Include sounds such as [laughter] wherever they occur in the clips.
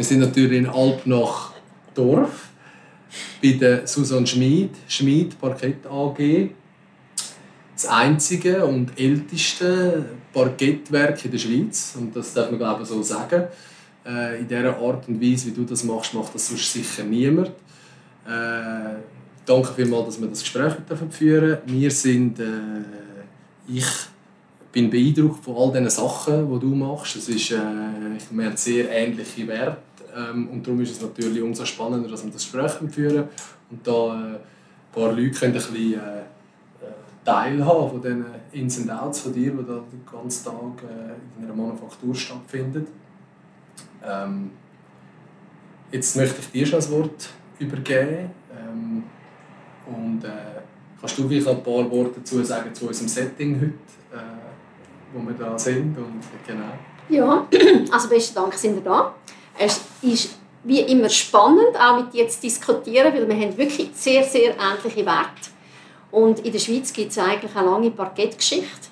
Wir sind natürlich in Alpnach Dorf bei der Susanne Schmid, Schmid Parkett AG. Das einzige und älteste Parkettwerk in der Schweiz. Und das darf man glaube ich so sagen. Äh, in dieser Art und Weise, wie du das machst, macht das sonst sicher niemand. Äh, danke vielmals, dass wir das Gespräch führen. Wir sind, äh, ich bin beeindruckt von all diesen Sachen, die du machst. Es ist, äh, wir haben sehr ähnliche Werte ähm, und darum ist es natürlich umso spannender, dass wir das Gespräch führen und da äh, ein paar Leute können ein bisschen, äh, teilhaben von diesen Ins und Outs von dir, die da den ganzen Tag äh, in einer Manufaktur stattfinden. Ähm, jetzt möchte ich dir schon das Wort übergeben. Ähm, und äh, kannst du vielleicht ein paar Worte dazu sagen zu unserem Setting heute, äh, wo wir da sind? Und, genau. Ja, [clears throat] also besten Dank sind wir da. Es ist wie immer spannend, auch mit dir zu diskutieren, weil wir haben wirklich sehr, sehr ähnliche Werte. Und in der Schweiz gibt es eigentlich eine lange Parkettgeschichte.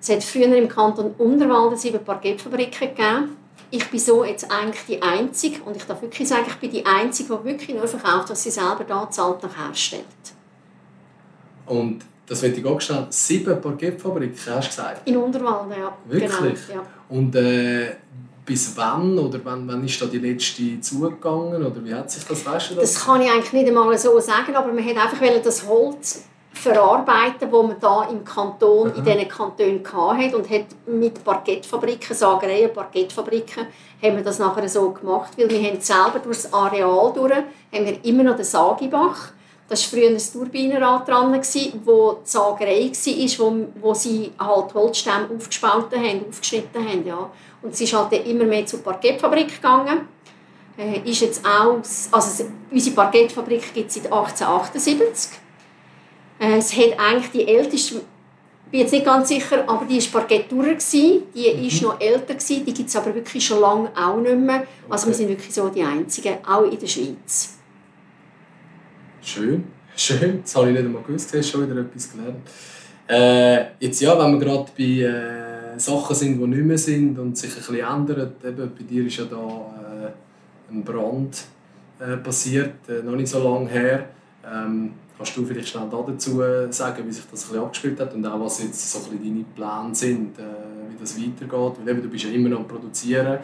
Es hat früher im Kanton Unterwalden sieben Parkettfabriken gegeben. Ich bin so jetzt eigentlich die Einzige, und ich darf wirklich sagen, ich bin die Einzige, die wirklich nur verkauft, was sie selber da zahlt, nach herstellt. Und das wird ich auch gestellt, sieben Parkettfabriken, hast du gesagt? In Unterwalden, ja. Wirklich? Genau, ja. Und äh, bis wann oder wann, wann ist da die letzte zugegangen oder wie hat sich das, weißt du das? Das kann ich eigentlich nicht einmal so sagen, aber man hat einfach das Holz verarbeiten, wo man da im Kanton, in diesen Kantonen hatte und hat mit Parkettfabriken, Sagereien, Parkettfabriken, haben wir das nachher so gemacht, weil wir haben selber durch das Areal durch, haben wir immer noch den Sagibach. Das war früher ein Turbinenrad dran, wo die Sagerei war, wo, wo sie halt Holzstämme aufgespalten haben, aufgeschnitten haben. Ja. Und es ist halt immer mehr zur Parkettfabrik gegangen. Äh, ist jetzt auch, also unsere Parkettfabrik gibt es seit 1878. Äh, es hat eigentlich die älteste, ich bin jetzt nicht ganz sicher, aber die war Parkettura, die mhm. noch älter, die gibt es aber wirklich schon lange auch nicht mehr. Also okay. wir sind wirklich so die Einzigen, auch in der Schweiz. Schön, [laughs] schön. Das habe ich nicht einmal gewusst, hast schon wieder etwas gelernt. Äh, jetzt ja, wenn wir gerade bei äh, Sachen sind, die nicht mehr sind und sich ein bisschen ändern, eben, bei dir ist ja da äh, ein Brand äh, passiert, äh, noch nicht so lange her. Ähm, Kannst du vielleicht schnell dazu sagen, wie sich das ein bisschen abgespielt hat und auch was jetzt so ein deine Pläne sind, äh, wie das weitergeht? Weil eben, du bist ja immer noch am Produzieren,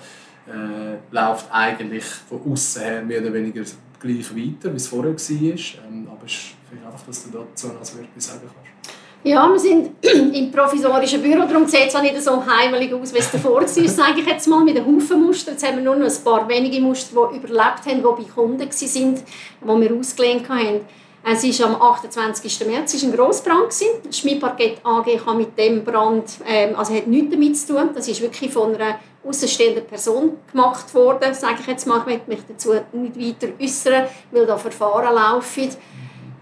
äh, läuft eigentlich von außen her mehr oder weniger gleich weiter, wie es vorher war. Ähm, aber es ist vielleicht einfach, dass du dazu noch etwas sagen kannst. Ja, wir sind [clears throat] im provisorischen Büro, darum sieht es auch nicht so heimelig aus, wie es davor war. sage ich jetzt mal, mit einem Haufen Muster. Jetzt haben wir nur noch ein paar wenige Muster, die überlebt haben, die bei Kunden waren, die wir ausgelehnt haben. Es ist am 28. März ist ein Grossbrand gewesen. Schmiedparkett AG kann mit dem Brand, ähm, also hat nichts damit zu tun. Das ist wirklich von einer außenstehenden Person gemacht worden. Sage ich jetzt mal, ich möchte mich dazu nicht weiter äußern, weil da Verfahren laufen.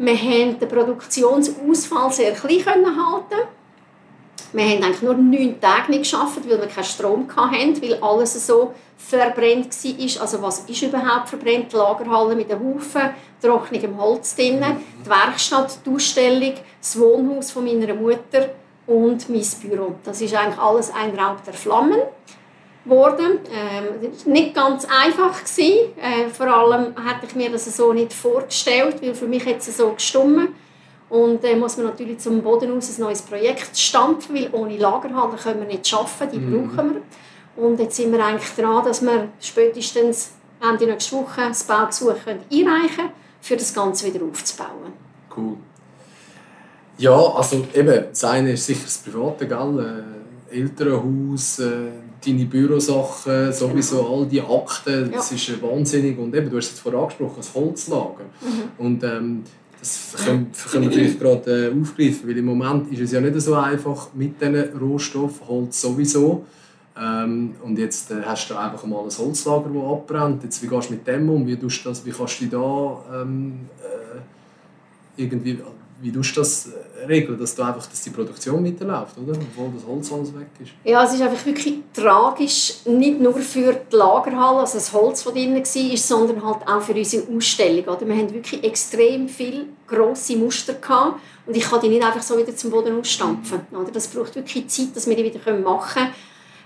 Wir haben den Produktionsausfall sehr klein halten wir haben eigentlich nur neun Tage nicht geschafft, weil wir keinen Strom hatten, weil alles so verbrennt war. Also was ist überhaupt verbrennt? Die Lagerhalle mit einem Haufen trockenem Holz drin, die Werkstatt, die Ausstellung, das Wohnhaus von meiner Mutter und mein Büro. Das ist eigentlich alles ein Raub der Flammen geworden. Ähm, nicht ganz einfach gewesen. Äh, vor allem hätte ich mir das so nicht vorgestellt, weil für mich es so gestummen und dann äh, muss man natürlich zum Boden aus ein neues Projekt stampfen, weil ohne Lagerhalle können wir nicht arbeiten, die mhm. brauchen wir. Und jetzt sind wir eigentlich dran, dass wir spätestens Ende nächste Woche das Baugesuch einreichen können, für das Ganze wieder aufzubauen. Cool. Ja, also eben, das eine ist sicher das Private, gell? Äh, Elternhaus, äh, deine Bürosachen, sowieso genau. all die Akten, das ja. ist wahnsinnig. Und eben, du hast es vorher angesprochen, das Holzlager. Mhm. Und ähm, das können, können wir vielleicht gerade äh, aufgreifen, weil im Moment ist es ja nicht so einfach mit diesen Rohstoffen, Holz sowieso. Ähm, und jetzt äh, hast du einfach mal ein Holzlager, das abbrennt. Jetzt, wie gehst du mit dem um? Wie, tust das, wie kannst du da ähm, äh, irgendwie wie tust du das äh, regeln, dass, du einfach, dass die Produktion weiterläuft, oder? obwohl das Holz alles weg ist? Ja, es ist einfach wirklich tragisch, nicht nur für die Lagerhalle, also das Holz, das drin war, sondern halt auch für unsere Ausstellung. Oder? Wir hatten wirklich extrem viele grosse Muster gehabt, und ich kann die nicht einfach so wieder zum Boden ausstampfen. Oder? Das braucht wirklich Zeit, dass wir die wieder machen können.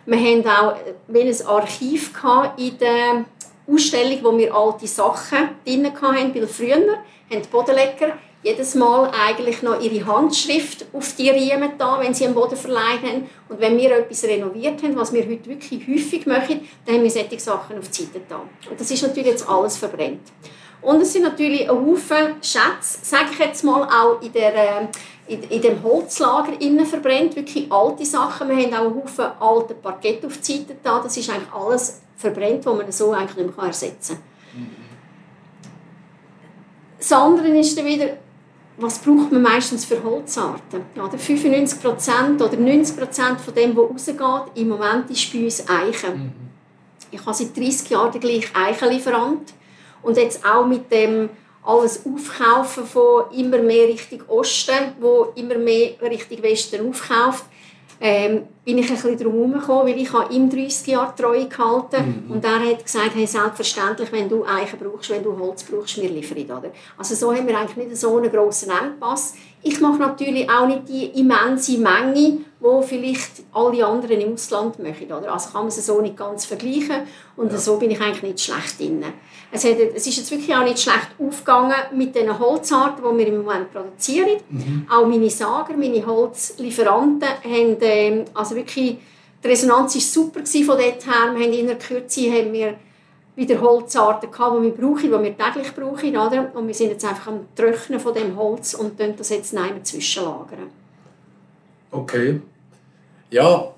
Wir hatten auch ein Archiv in der Ausstellung, wo wir alte Sachen drin hatten, weil früher haben die Bodenleger jedes Mal eigentlich noch ihre Handschrift auf die Riemen da, wenn sie am Boden verleiht haben. Und wenn wir etwas renoviert haben, was wir heute wirklich häufig machen, dann haben wir solche Sachen auf die Seite da. Und das ist natürlich jetzt alles verbrennt. Und es sind natürlich ein Haufen Schätze, sage ich jetzt mal, auch in, der, äh, in, in dem Holzlager innen verbrennt, wirklich alte Sachen. Wir haben auch einen Haufen alte Parkett auf die Seite da. Das ist eigentlich alles verbrennt, was man so eigentlich nicht mehr ersetzen kann. Mhm. Das andere ist dann wieder, was braucht man meistens für Holzarten? Ja, 95% oder 90% von dem, was rausgeht, im Moment ist bei uns Eichen. Mhm. Ich habe seit 30 Jahren den gleichen Eichenlieferant. Und jetzt auch mit dem alles Aufkaufen von immer mehr Richtung Osten, wo immer mehr Richtung Westen aufkauft, ähm, bin ich ein bisschen drum herumgekommen, weil ich ihm 30 Jahre treu gehalten mhm. und er hat gesagt, hey, selbstverständlich, wenn du Eichen brauchst, wenn du Holz brauchst, wir liefern. Oder? Also so haben wir eigentlich nicht so einen grossen Engpass. Ich mache natürlich auch nicht die immense Menge, wo vielleicht alle anderen im Ausland machen. Oder? Also kann man es so nicht ganz vergleichen und ja. so bin ich eigentlich nicht schlecht drin. Es, hat, es ist jetzt wirklich auch nicht schlecht aufgegangen mit den Holzarten, die wir im Moment produzieren. Mhm. Auch meine Sager, meine Holzlieferanten haben äh, also wirklich die Resonanz war super von dort her. Wir haben in der Kürze haben wir wieder Holzarten gehabt, die wir brauchen, die wir täglich brauchen. Oder? Und wir sind jetzt einfach am Trocknen von dem Holz und das jetzt nicht zwischenlagern. Okay. Ja,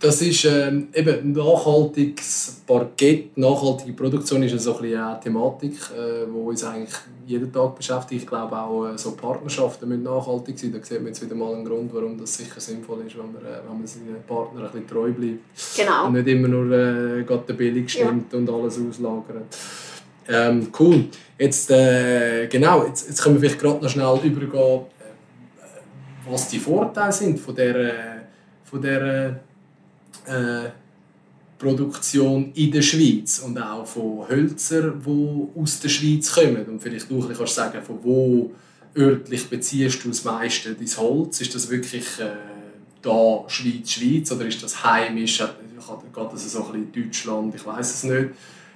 das ist ähm, eben nachhaltiges Parkett, nachhaltige Produktion ist so ein eine Thematik, äh, die uns eigentlich jeden Tag beschäftigt. Ich glaube auch äh, so Partnerschaften müssen nachhaltig sein. Da sieht man jetzt wieder mal einen Grund, warum das sicher sinnvoll ist, wenn man, äh, wenn man seinen Partner ein bisschen treu bleibt. Genau. Und nicht immer nur äh, der billig stimmt ja. und alles auslagert. Ähm, cool. Jetzt, äh, genau, jetzt, jetzt können wir vielleicht gerade noch schnell übergehen, äh, was die Vorteile sind von der, äh, von der äh, Produktion in der Schweiz und auch von Hölzern, die aus der Schweiz kommen. Und vielleicht du kannst sagen, von wo örtlich beziehst du das meiste dein Holz? Ist das wirklich äh, da Schweiz, Schweiz oder ist das heimisch? Geht das so ein bisschen Deutschland? Ich weiß es nicht.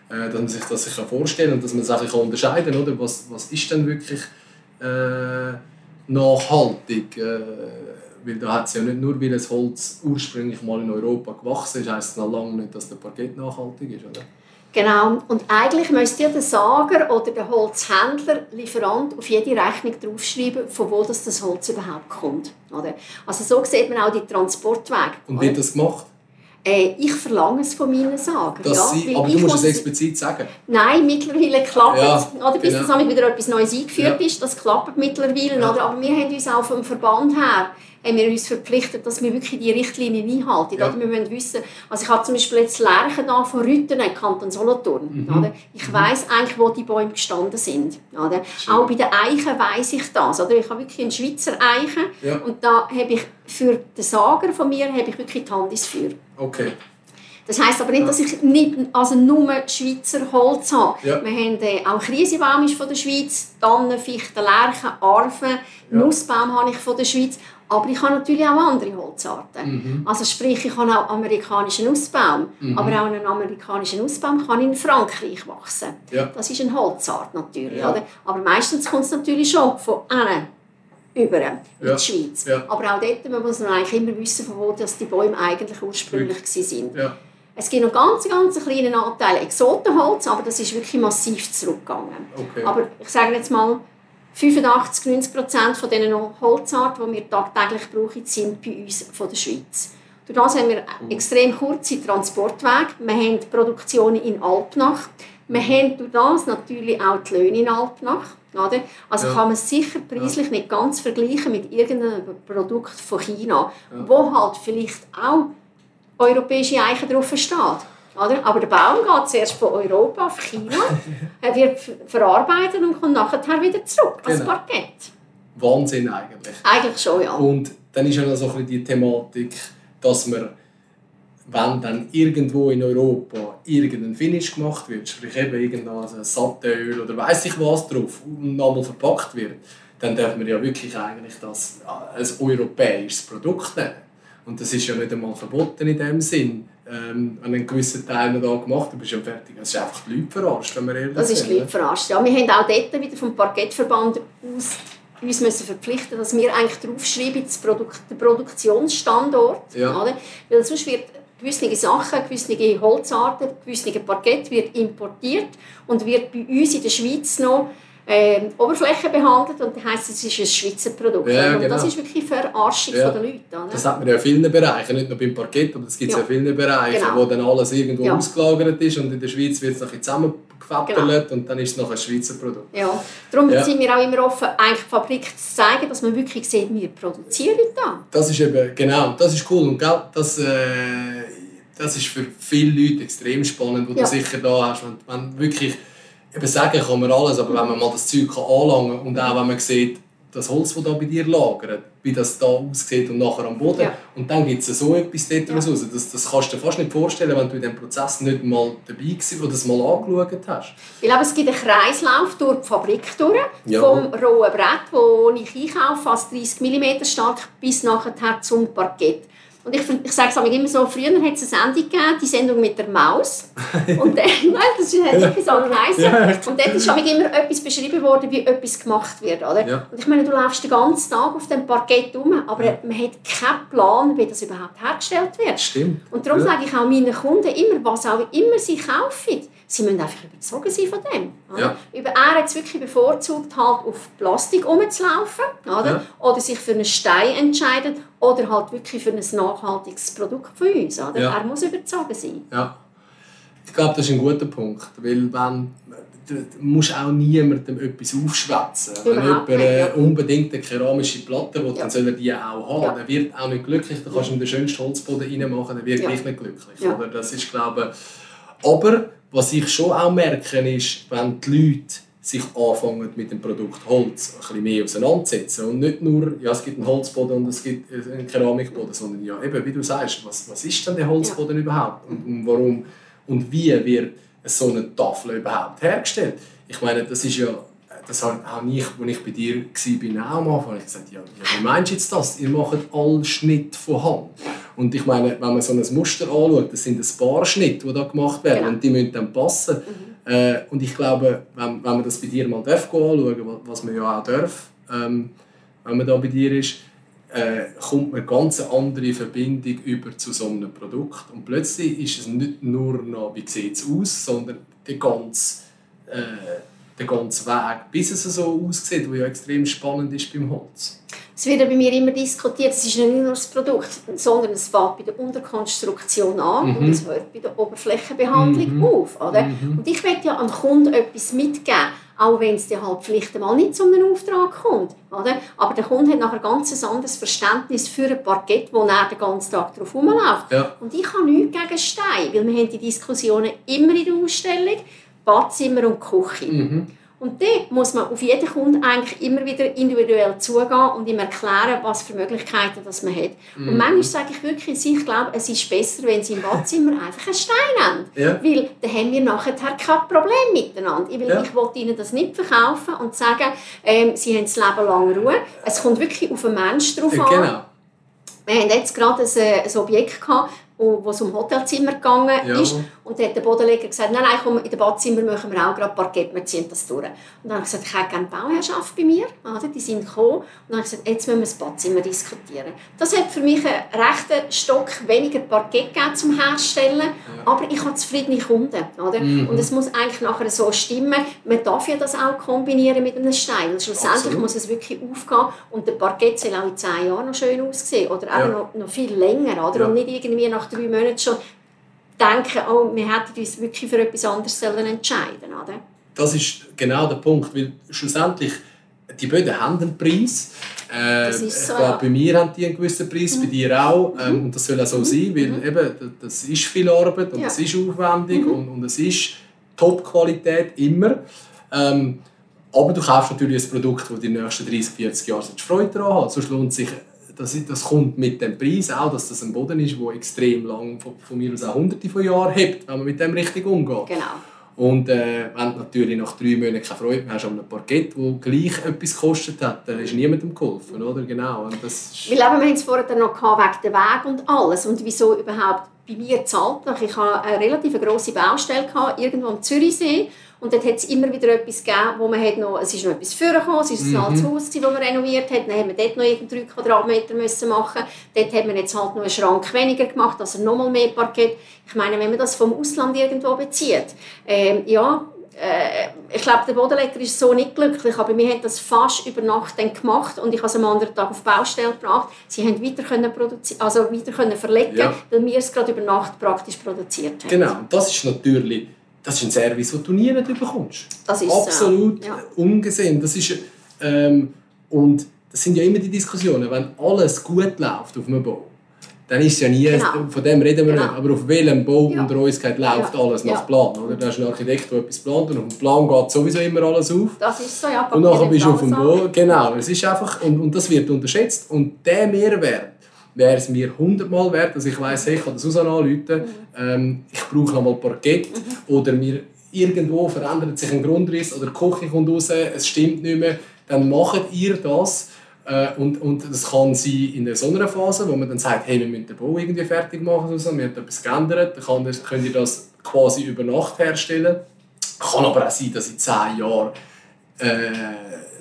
Äh, dass man sich das sich vorstellen kann und dass man sich unterscheiden kann. Oder? Was, was ist denn wirklich äh, nachhaltig? Äh, weil da hat es ja nicht nur, weil das Holz ursprünglich mal in Europa gewachsen ist, heisst es noch lange nicht, dass der Parkett nachhaltig ist, oder? Genau. Und eigentlich müsste ja der Sager oder der Holzhändler, Lieferant, auf jede Rechnung draufschreiben, von wo das, das Holz überhaupt kommt. Oder? Also so sieht man auch die Transportwege. Und wird das gemacht? Äh, ich verlange es von meinen Sagern. Ja, sie, aber du musst es explizit sagen. Nein, mittlerweile klappt es. Ja, oder bis genau. das wieder etwas Neues eingeführt ja. ist, das klappt mittlerweile. Oder? Aber wir haben uns auch vom Verband her haben wir uns verpflichtet, dass wir wirklich die Richtlinien einhalten. Ja. Wir müssen wissen, also ich habe zum Beispiel jetzt Lerchen da von Rütten Kanton Solothurn. Mhm. Ich mhm. weiß eigentlich, wo die Bäume gestanden sind. Oder? Auch bei den Eichen weiß ich das. Oder? Ich habe wirklich einen Schweizer Eichen ja. und da habe ich für den Sager von mir habe ich wirklich die Hand ins Feuer. Okay. Das heisst aber nicht, dass ich nicht also nur Schweizer Holz habe. Ja. Wir haben äh, auch Krisebaum von der Schweiz, Tannen, Fichten, Lärchen, Arven, ja. Nussbaum habe ich von der Schweiz. Aber ich habe natürlich auch andere Holzarten. Mhm. Also sprich, ich habe auch amerikanischen Nussbaum. Mhm. Aber auch einen amerikanischen Nussbaum kann in Frankreich wachsen. Ja. Das ist eine Holzart natürlich. Ja. Oder? Aber meistens kommt es natürlich schon von innen über in ja. die Schweiz. Ja. Aber auch dort muss man eigentlich immer wissen, von wo die Bäume eigentlich ursprünglich waren. Ja. Es gibt noch ganz, ganz kleinen Anteil Exotenholz, aber das ist wirklich massiv zurückgegangen. Okay. Aber ich sage jetzt mal, 85, 90 Prozent von diesen Holzarten, die wir tagtäglich brauchen, sind bei uns von der Schweiz. Durch das haben wir extrem kurze Transportwege. Wir haben Produktionen in Alpnach. Wir haben durch das natürlich auch die Löhne in Alpnach. Oder? Also ja. kann man sicher preislich ja. nicht ganz vergleichen mit irgendeinem Produkt von China, ja. wo halt vielleicht auch europäische Eichen drauf steht. Oder? Aber der Baum geht zuerst von Europa auf China, [laughs] er wird verarbeitet und kommt nachher wieder zurück als genau. Parkett. Wahnsinn eigentlich. Eigentlich schon, ja. Und dann ist ja noch so ein die Thematik, dass man, wenn dann irgendwo in Europa irgendein Finish gemacht wird, sprich eben irgendein Satteöl oder weiß ich was drauf, und nochmal verpackt wird, dann darf man ja wirklich eigentlich das als europäisches Produkt nehmen. Und das ist ja nicht einmal verboten in dem Sinn. Ähm, einen gewissen Teil noch da gemacht hast, bist du ja fertig. Es ist einfach die Leute verarscht, wenn wir ehrlich Das ist die Leute verarscht. Ja, wir haben auch dort wieder vom Parkettverband aus uns müssen verpflichten, dass wir eigentlich draufschreiben, das Produkt, den Produktionsstandort. Ja. Oder? Weil sonst wird gewisse Sachen, gewisse Holzarten, gewisse Parkett wird importiert und wird bei uns in der Schweiz noch äh, Oberfläche behandelt und das heisst, es ist ein Schweizer Produkt. Ja, und genau. das ist wirklich Verarschung Ja. von den Leuten. Oder? Das hat man ja in vielen Bereichen, nicht nur beim Parkett, aber das gibt es ja. Ja. in vielen Bereichen, Genau. wo dann alles irgendwo Ja. ausgelagert ist und in der Schweiz wird es nachher zusammengefäppelt und dann ist es noch ein Schweizer Produkt. Ja, darum Ja. sind wir auch immer offen, eigentlich die Fabrik zu zeigen, dass man wirklich sieht, wir produzieren da. Das ist eben, genau, das ist cool und gell, das, äh, das ist für viele Leute extrem spannend, wo Ja. du sicher da hast, wenn, wenn wirklich, eben sagen kann man alles, aber wenn man mal das Zeug kann anlangen und auch wenn man sieht, das Holz, das da bei dir lagert, wie das da aussieht und nachher am Boden. Ja. Und dann gibt es so etwas dort Ja. raus. Das, das kannst du dir fast nicht vorstellen, wenn du in diesem Prozess nicht mal dabei warst oder das mal angeschaut hast. Ich glaube, es gibt einen Kreislauf durch die Fabrik durch, Ja. vom rohen Brett, wo ich einkaufe, fast 30 mm stark, bis nachher zum Parkett. Und ich, ich sage es immer so, früher hat es eine Sendung gegeben, die Sendung mit der Maus. Und dann, [laughs] nein, das hat wirklich so geheißen. Ja. Und dort ist immer etwas beschrieben worden, wie etwas gemacht wird. Oder? Ja. Und ich meine, du läufst den ganzen Tag auf dem Parkett rum, aber man hat keinen Plan, wie das überhaupt hergestellt wird. Stimmt. Und darum Ja. sage ich auch meinen Kunden immer, was auch immer sie kaufen, sie müssen einfach überzogen sein von dem. Oder? Ja. Über er hat es wirklich bevorzugt, halt auf Plastik rumzulaufen oder? Ja. oder sich für einen Stein entscheiden oder halt wirklich für ein nachhaltiges Produkt von uns. Oder? Ja. Er muss überzogen sein. Ja. Ich glaube, das ist ein guter Punkt, weil wenn du musst auch niemandem etwas aufschwätzen. Wenn jemand nicht, äh, ja. unbedingt eine keramische Platte will, Ja. dann soll er die auch haben. Ja. Der wird auch nicht glücklich. Da kannst du ihm den schönsten Holzboden reinmachen, der wird Ja. gleich nicht glücklich. Ja. Oder? Das ist, glaube ich, aber was ich schon auch merke, ist, wenn die Leute sich anfangen mit dem Produkt Holz ein bisschen mehr auseinandersetzen und nicht nur, ja, es gibt einen Holzboden und es gibt einen Keramikboden, sondern ja, eben, wie du sagst, was, was ist denn der Holzboden überhaupt? Und, und warum und wie wird so eine Tafel überhaupt hergestellt? Ich meine, das ist ja, das habe ich, als ich bei dir war, auch am Anfang, habe ich gesagt, ja, ja, wie meinst du jetzt das? Ihr macht alle Schnitt von Hand. Und ich meine, wenn man so ein Muster anschaut, das sind ein paar Schnitte, die da gemacht werden Genau. und die müssen dann passen. Äh, und ich glaube, wenn, wenn man das bei dir mal darf anschauen wa- was man ja auch darf, ähm, wenn man da bei dir ist, äh, kommt man eine ganz andere Verbindung über zu so einem Produkt. Und plötzlich ist es nicht nur noch, wie sieht es aus, sondern der ganze, äh, der ganze Weg, bis es so aussieht, was ja extrem spannend ist beim Holz. Es wird ja bei mir immer diskutiert, es ist nicht nur das Produkt, sondern es fängt bei der Unterkonstruktion an und es hört bei der Oberflächenbehandlung Mhm. auf. Oder? Und ich möchte ja am Kunden etwas mitgeben, auch wenn es dann halt vielleicht mal nicht zu einem Auftrag kommt. Oder? Aber der Kunde hat nachher ein ganz anderes Verständnis für ein Parkett, wo er den ganzen Tag drauf rumläuft. Ja. Und ich habe nichts gegen Stein, weil wir haben die Diskussionen immer in der Ausstellung, Badzimmer und Küche. Mhm. Und da muss man auf jeden Kunden eigentlich immer wieder individuell zugehen und ihm erklären, was für Möglichkeiten das man hat. Mhm. Und manchmal sage ich wirklich, ich glaube, es ist besser, wenn sie im Badzimmer einfach einen Stein haben. Ja. Weil dann haben wir nachher kein Problem miteinander. Ich, will, Ja. ich will ihnen das nicht verkaufen und sagen, ähm, sie haben das Leben lang Ruhe. Es kommt wirklich auf den Menschen drauf Ja, an. genau. Wir hatten jetzt gerade ein, äh, ein Objekt, gehabt, wo es um Hotelzimmer gegangen Ja. ist. Und da hat der Bodenleger gesagt, nein, nein, komm, in dem Badzimmer machen wir auch gerade Parkett, wir ziehen das durch. Und dann habe ich gesagt, ich hätte gerne Bauherrschaft bei mir. Oder? Die sind gekommen. Und dann habe ich gesagt, jetzt müssen wir das Badzimmer diskutieren. Das hat für mich einen rechten Stock weniger Parkett gegeben zum Herstellen. Aber ich habe zufriedene Kunden. Oder? Mhm. Und es muss eigentlich nachher so stimmen. Man darf ja das auch kombinieren mit einem Stein. Schlussendlich Absolut. muss es wirklich aufgehen. Und der Parkett soll auch in zehn Jahren noch schön aussehen. Oder Ja. eben noch, noch viel länger. Oder? Ja. Und nicht irgendwie nach drei Monaten schon denken, oh, wir hätten uns wirklich für etwas anderes sollen entscheiden oder? das ist genau der Punkt, weil schlussendlich die Böden haben einen Preis. Äh, Das ist so, ja. Mhm. bei mir haben die einen gewissen Preis, bei dir auch. Ähm, und das soll auch so sein, weil eben, das ist viel Arbeit und Ja. Mhm. es ist aufwendig und, und es ist Top-Qualität immer. Ähm, aber du kaufst natürlich ein Produkt, das die nächsten 30, 40 Jahre Freude daran hat. Sonst lohnt sich, das, das kommt mit dem Preis auch, dass das ein Boden ist, der extrem lang, von, von mir aus auch hunderte von Jahren hebt, wenn man mit dem richtig umgeht. Genau. Und äh, wenn du natürlich nach drei Monaten keine Freude mehr hast an einem Parkett, das gleich etwas gekostet hat, dann ist niemandem geholfen, oder? Genau. Und das ist... Weil eben, wir haben es vorher noch gehabt, wegen dem Weg und alles und wieso überhaupt bei mir zahlt. Ich hatte eine relativ grosse Baustelle gehabt, irgendwo am Zürichsee und dort hat es immer wieder etwas gegeben, wo man hat noch, es ist noch etwas vorgekommen, es ist ein mhm. altes Haus, das man renoviert hat, dann haben wir dort noch drei Quadratmeter müssen machen Dort hat man jetzt halt noch einen Schrank weniger gemacht, also nochmal mehr Parkett. Ich meine, wenn man das vom Ausland irgendwo bezieht, ähm, ja, äh, ich glaube, der Bodenleger ist so nicht glücklich, aber wir haben das fast über Nacht dann gemacht und ich habe es am anderen Tag auf die Baustelle gebracht. Sie haben weiter können also weiter können verlegen, ja. weil wir es gerade über Nacht praktisch produziert haben. Genau, das ist natürlich das ist ein Service, den du nie nicht bekommst. Das ist Absolut ja. ungesehen. Das ist, ähm, und das sind ja immer die Diskussionen, wenn alles gut läuft auf einem Bau, dann ist es ja nie, genau. von dem reden wir genau. nicht, aber auf welchem Bau ja. unter uns geht, läuft ja. alles nach ja. Plan. Oder? Da ist ein Architekt, der etwas plant und auf dem Plan geht sowieso immer alles auf. Das ist so, ja. Und nachher bist du auf dem Bau. Genau, es ist einfach, und, und das wird unterschätzt. Und der Mehrwert, wäre es mir hundertmal wert, dass ich weiss, hey, ich kann Susanne anrufen, mhm. ähm, ich brauche noch mal Parkett mhm. oder mir irgendwo verändert sich ein Grundriss oder die Küche kommt raus, es stimmt nicht mehr, dann macht ihr das. Äh, und, und das kann sein in so einer Phase, wo man dann sagt, hey, wir müssen den Bau irgendwie fertig machen, Susanne, wir haben etwas geändert, dann kann, könnt ihr das quasi über Nacht herstellen. Kann aber auch sein, dass in zehn Jahren äh,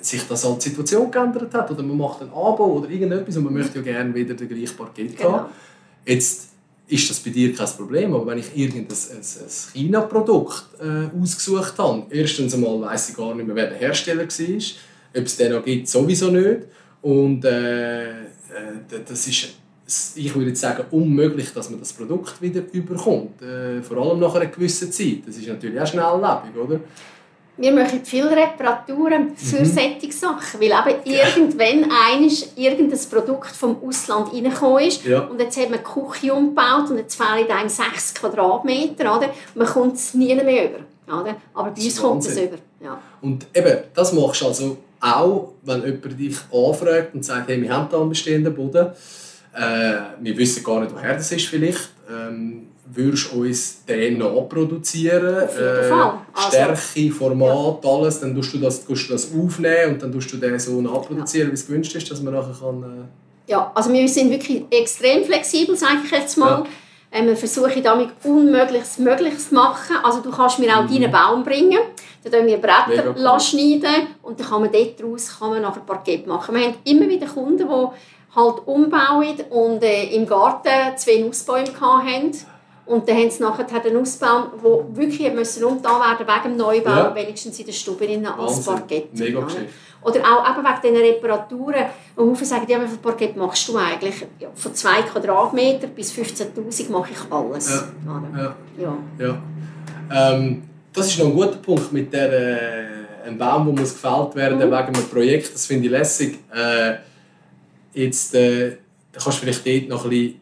sich das als Situation geändert hat oder man macht einen Anbau oder irgendetwas und man möchte ja gerne wieder den gleichen Parkett genau. haben. Jetzt ist das bei dir kein Problem, aber wenn ich irgendein ein, ein China-Produkt äh, ausgesucht habe, erstens einmal weiss ich gar nicht mehr, wer der Hersteller war, ob es den noch gibt, sowieso nicht und äh, äh das ist ich würde sagen, unmöglich, dass man das Produkt wieder überkommt. Äh, vor allem nach einer gewissen Zeit. Das ist natürlich auch schnelllebig, oder? Wir machen viele Reparaturen für mhm. solche Sachen, weil eben irgendwann eines irgendein Produkt vom Ausland reingekommen ist ja. und jetzt hat man die Küche umgebaut und jetzt fehlen einem 6 Quadratmeter, oder? man kommt es nie mehr über, oder? aber bei uns kommt es über. Ja. Und eben, das machst du also auch, wenn jemand dich anfragt und sagt, hey, wir haben hier einen bestehenden Boden, äh, wir wissen gar nicht, woher das ist vielleicht, ähm, würdest du uns den nachproduzieren? Auf jeden Fall. Also, Stärke, Format, ja. alles, dann tust du, das, tust du das aufnehmen und dann tust du den so nachproduzieren, ja. wie es gewünscht ist, dass man nachher kann... Äh ja, also wir sind wirklich extrem flexibel, sage ich jetzt mal. Ja. Ähm, wir versuchen damit Unmögliches Mögliches zu machen. Also du kannst mir auch mhm. deinen Baum bringen, dann können wir Bretter cool. schneiden und dann kann man dort daraus kann man nachher Parkett machen. Wir haben immer wieder Kunden, die halt umbauen und äh, im Garten zwei Nussbäume hatten und dann haben sie nachher einen Ausbau, der wirklich müssen umgetan werden wegen dem Neubau, ja. wenigstens in der Stube als Parkett. Mega Oder auch eben wegen diesen Reparaturen. Und viele sagen, ja, wie viel Parkett machst du eigentlich? Ja, von 2 Quadratmeter bis 15'000 mache ich alles. Ja. ja. ja. Ähm, das ist noch ein guter Punkt mit der, äh, einem Baum, der muss gefällt werden mhm. wegen einem Projekt. Das finde ich lässig. Äh, jetzt äh, da kannst du vielleicht dort noch ein bisschen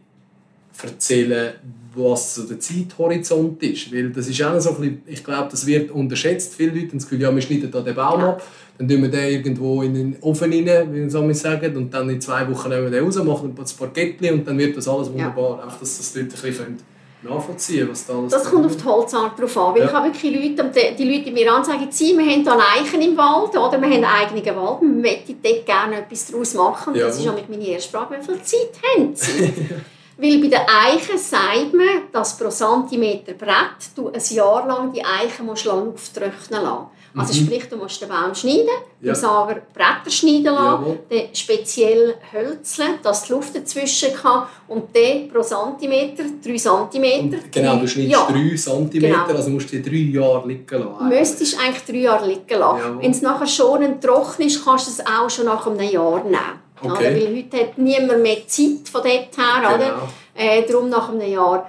erzählen, was so der Zeithorizont ist. Weil das ist auch so ein bisschen, ich glaube, das wird unterschätzt. Viele Leute haben das Gefühl, ja, wir schneiden da den Baum ab, dann tun wir den irgendwo in den Ofen rein, wie man sagen, und dann in zwei Wochen nehmen wir den raus, machen ein Parkettchen und dann wird das alles wunderbar. Ja. Einfach, dass das die Leute ein bisschen nachvollziehen was da alles Das kommt auf die Holzart drauf an. Weil ja. Ich habe wirklich Leute, die Leute mir an sagen, sie, wir haben hier Eichen im Wald oder wir haben einen eigenen Wald, wir möchten dort gerne etwas daraus machen. Ja. Das ist auch meine erste Frage, wie viel Zeit haben sie? [laughs] Weil bei den Eichen sagt man, dass pro Zentimeter Brett du ein Jahr lang die Eichen musst Luft trocknen lassen. Also mhm. sprich, du musst den Baum schneiden, ja. im Sager Bretter schneiden lassen, dann speziell hölzeln, dass die Luft dazwischen kann und dann pro Zentimeter 3 cm. genau, du schneidest ja. 3 cm, genau. also musst du die 3 Jahre liegen lassen. Du müsstest eigentlich 3 Jahre liegen lassen. Wenn es nachher schon trocken ist, kannst du es auch schon nach einem Jahr nehmen. Okay. Weil heute hat niemand mehr Zeit von dort her. Genau. Oder? Äh, darum nach einem Jahr.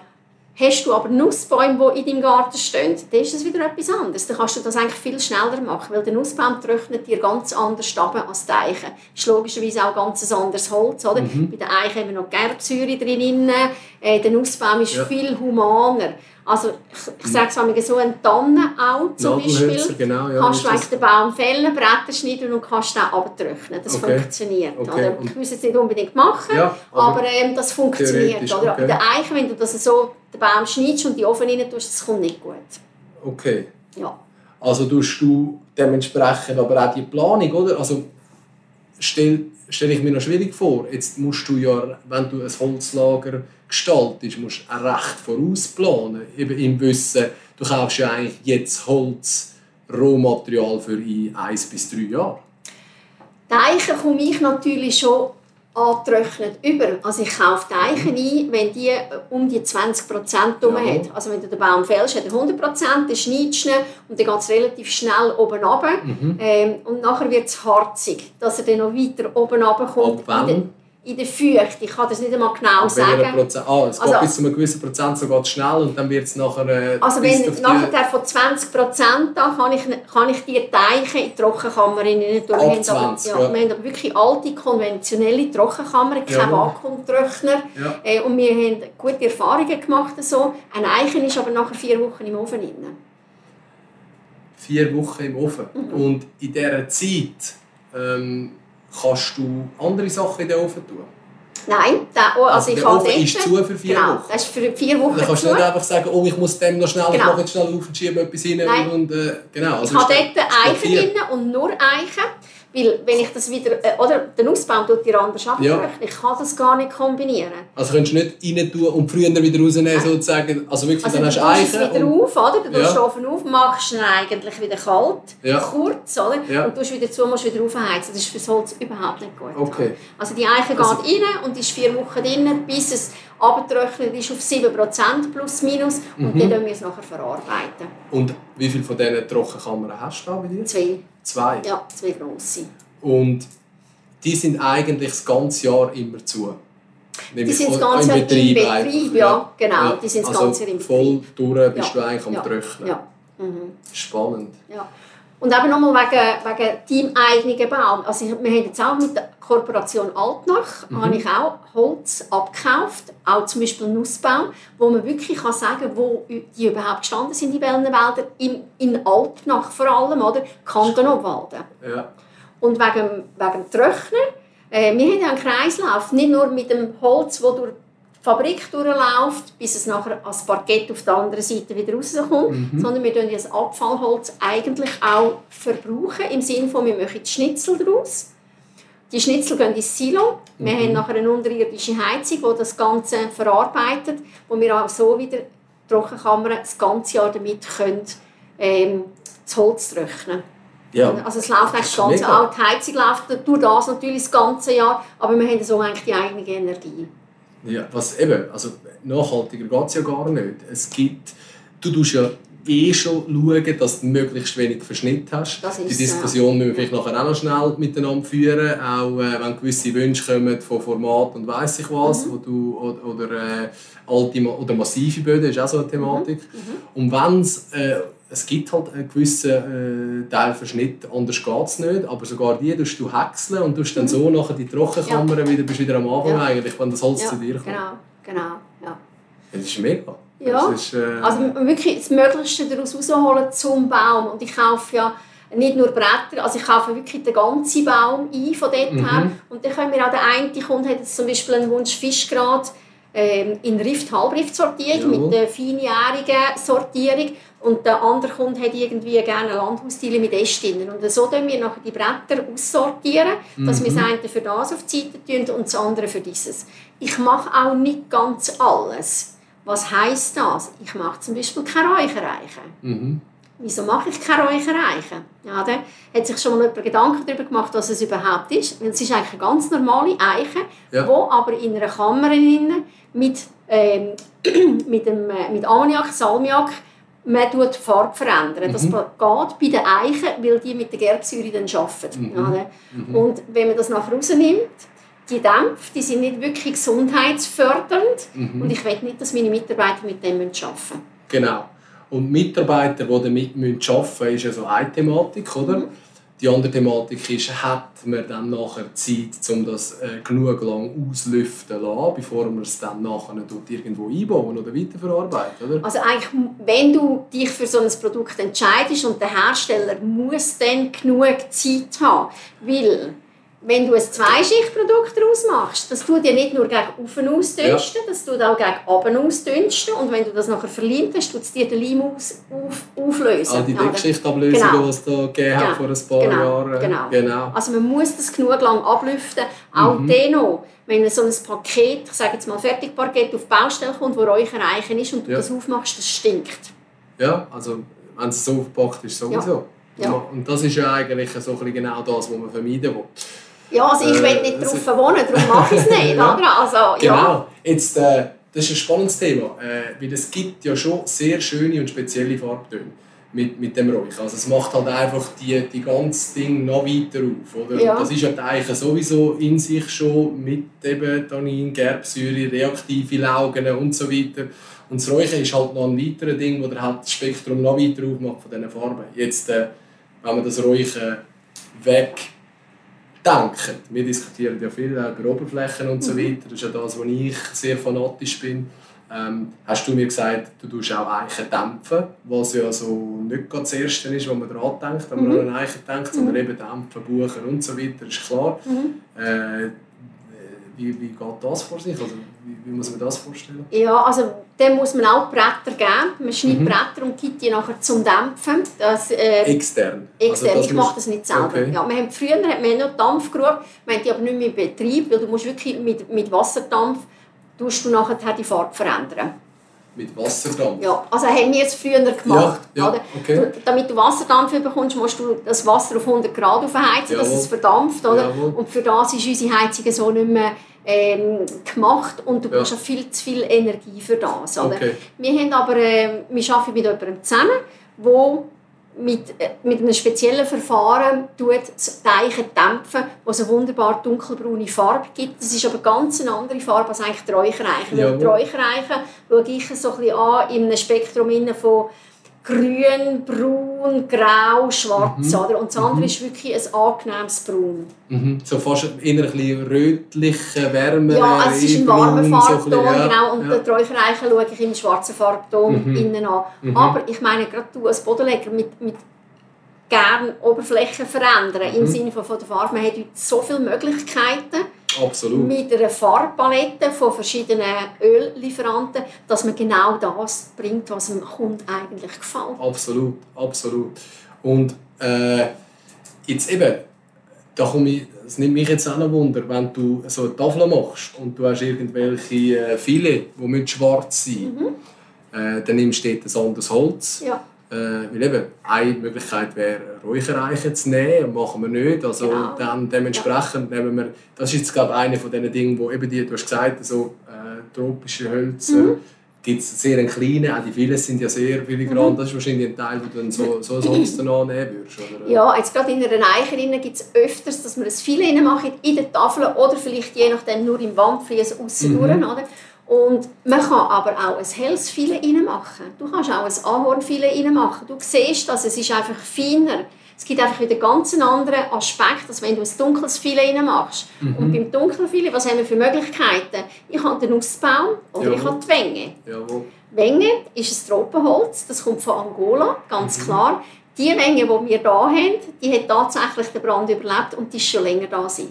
Hast du aber Nussbäume, die in deinem Garten stehen, dann ist das wieder etwas anderes. Dann kannst du das eigentlich viel schneller machen, weil der Nussbaum trocknet dir ganz anders ab als die Eiche. Das ist logischerweise auch ganz anderes Holz. Oder? Mhm. Bei der Eiche haben wir noch Gerbsäure drin. Äh, der Nussbaum ist ja. viel humaner. Also ich, ich sage es mal so, ein Tannenau zum Beispiel, genau, ja, kannst du eigentlich den Baum fällen, Bretter schneiden und kannst den abtrocknen. Das okay. funktioniert. Okay. Oder? Ich muss es nicht unbedingt machen, ja, aber, aber ähm, das funktioniert. Oder? Okay. Bei der Eiche, wenn du das so den Baum schneidest und die Ofen rein tust, das kommt nicht gut. Okay. Ja. Also tust du dementsprechend aber auch die Planung, oder? Also stell, stelle ich mir noch schwierig vor. Jetzt musst du ja, wenn du ein Holzlager gestaltest, musst du auch recht vorausplanen. Eben im Wissen, du kaufst ja eigentlich jetzt Holz, Rohmaterial für in eins bis drei Jahre. Die Eichen komme ich natürlich schon angetrocknet über. Also ich kaufe die Eichen ein, wenn die um die 20 Prozent ja. hat. Also wenn du den Baum fällst, hat er 100 Prozent, dann schneidest du ihn und dann geht es relativ schnell oben runter. Mhm. Ähm, und nachher wird es harzig, dass er dann noch weiter oben runterkommt. Ab wann? In der Feucht. Ich kann das nicht einmal genau sagen. Prozent? Ah, es also, geht bis zu einem gewissen Prozent so geht schnell und dann wird es nachher... Äh, also wenn nachher von 20 Prozent an kann ich, kann ich die Teiche in die Trockenkammer rein tun. Ab 20, aber, ja, Wir haben aber wirklich alte, konventionelle Trockenkammern, kein ja. Vakuumtrockner. Ja. Äh, und wir haben gute Erfahrungen gemacht. So. Ein Eichen ist aber nachher vier Wochen im Ofen drin. Vier Wochen im Ofen. Mhm. Und in dieser Zeit... Ähm, Kannst du andere Sachen in den Ofen tun? Nein, der, oh, also, also der Ofen ist zu für vier genau, Wochen? das ist für vier Wochen Dann kannst du nicht einfach sagen, oh, ich muss dem noch schnell, genau. ich mache jetzt schnell auf und schiebe etwas rein. Nein. Und, äh, genau, also ich habe dort Eichen drin und nur Eichen. Weil wenn ich das wieder, äh, oder den Ausbau tut dir anders ab, ja. ich kann das gar nicht kombinieren. Also könntest du nicht rein tun und früher wieder rausnehmen, sozusagen, also wirklich, also dann hast du Eichen. wieder auf, oder? Du ja. Ofen auf, machst ihn eigentlich wieder kalt, ja. kurz, oder? Ja. Und tust wieder zu, musst wieder aufheizen. Das ist für das Holz überhaupt nicht gut. Okay. Also die Eiche also, geht rein und ist vier Wochen drin, bis es abgetrocknet ist auf 7% plus minus und mhm. dann können wir es nachher verarbeiten. Und wie viele von diesen Trockenkammern hast du da bei dir? Zwei. Zwei? Ja, zwei grosse. Und die sind eigentlich das ganze Jahr immer zu? Die sind das ganze Jahr im Betrieb, im Betrieb ja, genau. Ja. Die sind das also ganze Jahr im Betrieb. voll durch bist ja. du eigentlich am ja. Trocknen. Ja. Mhm. Spannend. Ja. Und eben nochmal wegen, wegen teameigenen Baum. Also wir haben jetzt auch mit der Kooperation Altnach mhm. habe ich auch Holz abgekauft, auch zum Beispiel Nussbaum, wo man wirklich kann sagen wo die überhaupt gestanden sind, die Wellenwälder, in, in Altnach vor allem, oder? Kanton Obwalden. Ja. Und wegen, wegen dem Trocknen, äh, wir haben ja einen Kreislauf, nicht nur mit dem Holz, das durch Fabrik durchläuft, bis es nachher als Parkett auf der anderen Seite wieder rauskommt, mhm. sondern wir verbrauchen das Abfallholz eigentlich auch verbrauchen, im Sinne von, wir machen Schnitzel daraus. Die Schnitzel gehen ins Silo. Mhm. Wir haben nachher eine unterirdische Heizung, die das Ganze verarbeitet, wo wir auch so wieder Trockenkammern das ganze Jahr damit können, ähm, das Holz trocknen ja. Also es läuft eigentlich das ganze Jahr. Die Heizung läuft durch das natürlich das ganze Jahr, aber wir haben so eigentlich die eigene Energie. Ja, was eben, also nachhaltiger geht es ja gar nicht. Es gibt, du tust ja eh schon schauen, dass du möglichst wenig Verschnitt hast. Die Diskussion ja. müssen wir vielleicht nachher auch noch schnell miteinander führen, auch äh, wenn gewisse Wünsche kommen von Format und weiss ich was, mhm. wo du, oder, oder, äh, alte, oder massive Böden ist auch so eine Thematik. Mhm. Mhm. Und wenn es äh, es gibt halt einen gewissen äh, Teil Verschnitt, anders geht es nicht, aber sogar die tust du häckseln und tust dann mhm. so nachher die Trockenkammer ja. wieder, bist wieder am Anfang ja. eigentlich, wenn das Holz ja. zu dir kommt. Genau, genau, ja. Das ist mega. Ja, ist, äh... also wirklich das Möglichste daraus rausholen zum Baum und ich kaufe ja nicht nur Bretter, also ich kaufe wirklich den ganzen Baum ein von dort mhm. her und dann können wir auch, der eine Kunde hat jetzt zum Beispiel einen Wunsch Fischgrad ähm, in Rift-Halbrift-Sortierung mit der feinjährigen Sortierung und der andere Kunde hat irgendwie gerne Landhausteile mit Ästen. Und so sortieren wir nachher die Bretter aussortieren, dass mhm. wir das eine für das auf die Seite tun und das andere für dieses. Ich mache auch nicht ganz alles. Was heisst das? Ich mache zum Beispiel keine Räuchereichen. Mhm. Wieso mache ich keine Räuchereichen? Ja, da hat sich schon mal jemand Gedanken darüber gemacht, was es überhaupt ist. Es ist eigentlich eine ganz normale Eiche, ja. wo aber in einer Kammer mit, ähm, [clears throat] mit, dem, äh, mit Ammoniak, Salmiak man tut die Farbe verändern. Mhm. Das geht bei den Eichen, weil die mit der Gerbsäure dann arbeiten. Mhm. Ja, mhm. Und wenn man das nachher rausnimmt, die Dämpfe, die sind nicht wirklich gesundheitsfördernd mhm. und ich will nicht, dass meine Mitarbeiter mit dem arbeiten müssen. Genau. Und Mitarbeiter, die damit arbeiten müssen, ist ja so eine Thematik, oder? Mhm. Die andere Thematik ist, hat man dann nachher Zeit, um das äh, genug lang auslüften zu lassen, bevor man es dann nachher irgendwo einbauen oder weiterverarbeiten, oder? Also eigentlich, wenn du dich für so ein Produkt entscheidest und der Hersteller muss dann genug Zeit haben, weil wenn du ein Zweischichtprodukt daraus machst, das tut dir nicht nur gegen oben ausdünsten, ja. das tut auch gegen oben ausdünsten und wenn du das nachher verleimst, tut es dir den Leim aus, auf, auflösen. All die Dickschichtablösungen, genau. die es da gegeben hat vor ein paar genau. Jahren. Genau. genau. Also man muss das genug lang ablüften. Auch mhm. dennoch, wenn so ein Paket, ich sage jetzt mal Fertigpaket auf die Baustelle kommt, wo euch erreichen ist und du ja. das aufmachst, das stinkt. Ja, also wenn es so verpackt ist, sowieso. Ja. Ja. Und das ist ja eigentlich so genau das, was man vermeiden will. Ja, also ich äh, will nicht drauf wohnen, darum mache ich es nicht. [laughs] ja. Also, genau. Ja. Jetzt, äh, das ist ein spannendes Thema, äh, weil es gibt ja schon sehr schöne und spezielle Farbtöne mit, mit dem Räuch. Also es macht halt einfach die, die ganze Ding noch weiter auf. Oder? Ja. Das ist ja eigentlich sowieso in sich schon mit eben Tannin, Gerbsäure, reaktive Laugen und so weiter. Und das Räuchen ist halt noch ein weiteres Ding, wo der halt das Spektrum noch weiter aufmacht von diesen Farben. Jetzt, äh, wenn man das Räuchen weg denken. Wir diskutieren ja viel über Oberflächen und so mhm. weiter. Das ist ja das, wo ich sehr fanatisch bin. Ähm, hast du mir gesagt, du tust auch Eichen dämpfen, was ja so nicht gerade das Erste ist, was man daran denkt, wenn man mhm. an Eichen denkt, sondern mhm. eben dämpfen, buchen und so weiter, ist klar. Mhm. Äh, wie, wie geht das vor sich? Also, wie, wie, muss man das vorstellen? Ja, also dann muss man auch Bretter geben. Man schneidet mhm. Bretter und gibt die nachher zum Dämpfen. Das, äh, extern? Extern, also ich mache das nicht selber. Okay. Ja, wir haben, früher hat man noch Dampfgrube, wir haben die aber nicht mehr in Betrieb, weil du musst wirklich mit, mit Wasserdampf tust du nachher die Farbe verändern. Mit Wasserdampf? Ja, also haben wir es früher gemacht. Ja, ja, okay. du, damit du Wasserdampf bekommst, musst du das Wasser auf 100 Grad aufheizen, dass es verdampft. Oder? Und für das ist unsere Heizung so nicht mehr ähm, gemacht und du ja. brauchst viel zu viel Energie für das. Oder? Okay. Wir, haben aber, äh, wir arbeiten mit jemandem zusammen, der mit, äh, mit einem speziellen Verfahren tut Teiche dämpfen, wo es eine wunderbar dunkelbraune Farbe gibt. Das ist aber ganz eine andere Farbe als eigentlich die. Ja. Die schaue ich so ein bisschen an in einem Spektrum von grün, braun, grau, schwarz. Mhm. Oder? Und das andere mhm. ist wirklich ein angenehmes Braun. Mhm. So fast eher ein bisschen rötliche. Ja, also es ist ein warmer Farbton, so ja. genau. Und ja. die Räuchereichen schaue ich im schwarzen Farbton mhm. innen an. Mhm. Aber ich meine, gerade du als Bodenleger mit, mit gerne Oberflächen verändern, im mhm. Sinne von, von der Farbe, man hat heute so viele Möglichkeiten Absolut. mit einer Farbpalette von verschiedenen Öllieferanten, dass man genau das bringt, was dem Kunden eigentlich gefällt. Absolut, absolut. Und äh, jetzt eben, da komme ich, es nimmt mich jetzt auch noch Wunder, wenn du so eine Tafel machst und du hast irgendwelche äh, Filet, die schwarz sein müssen, mhm. äh, dann nimmst du dort ein anderes Holz. Ja. Äh, weil eben, eine Möglichkeit wäre, Räuchereichen zu nehmen, machen wir nicht. Also genau. dann dementsprechend ja. nehmen wir, das ist jetzt glaube ich eine von diesen Dingen, wo eben die, du hast gesagt, so äh, tropische Hölzer, mhm. gibt es sehr kleine, auch die vielen sind ja sehr filigran, mhm. das ist wahrscheinlich ein Teil, wo du dann so, so ein Holz dann annehmen würdest. Oder? Ja, jetzt gerade in einer Eiche gibt es öfters, dass wir ein Filet machen in der Tafel oder vielleicht je nachdem nur im Wandflies aussen mhm. durch. Und man kann aber auch ein helles Filet reinmachen. Du kannst auch ein Ahornfilet reinmachen. Du siehst dass es ist einfach feiner. Es gibt einfach wieder ganz einen anderen Aspekt, als wenn du ein dunkles Filet reinmachst. Mhm. Und beim dunklen Filet, was haben wir für Möglichkeiten? Ich habe den Nussbaum oder Jawohl. ich habe die Wenge. Jawohl. Wenge ist ein Tropenholz, das kommt von Angola, ganz mhm. klar. Die Wenge, die wir hier haben, die hat tatsächlich den Brand überlebt und die ist schon länger da als ich.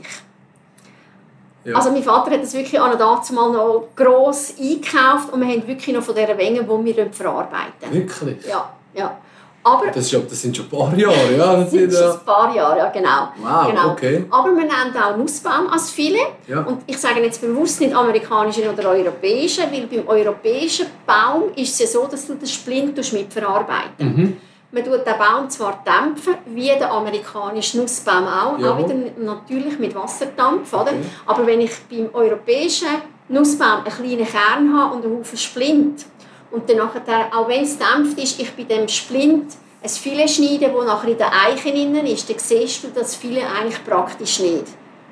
Ja. Also mein Vater hat das wirklich an dazu mal noch gross eingekauft und wir haben wirklich noch von dieser Menge, die wir verarbeiten. Wirklich? Ja, ja. Aber, das, ist, das sind schon ein paar Jahre, ja? [laughs] Das sind schon ein paar Jahre, ja, genau. Wow, genau. okay. Aber wir nehmen auch Nussbaum als Filet. Ja. Und ich sage jetzt bewusst nicht amerikanischen oder europäischen, weil beim europäischen Baum ist es ja so, dass du den Splint mitverarbeiten mhm. Man tut den Baum zwar dämpfen, wie der amerikanische Nussbaum auch, ja. auch wieder natürlich mit Wasserdampf, oder? Okay. aber wenn ich beim europäischen Nussbaum einen kleinen Kern habe und einen Haufen Splint und dann nachher, auch wenn es dämpft ist, ich bei dem Splint ein Filet schneide, das nachher in den Eichen innen ist, dann siehst du das Filet eigentlich praktisch nicht.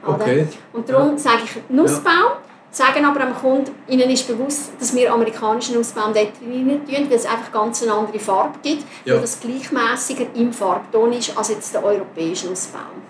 Oder? Okay. Und darum ja. sage ich Nussbaum, sagen aber am Kunden, ihnen ist bewusst, dass wir amerikanischen Nussbaum dort rein tun, weil es einfach ganz eine andere Farbe gibt, ja. weil das gleichmäßiger im Farbton ist als jetzt der europäische Nussbaum.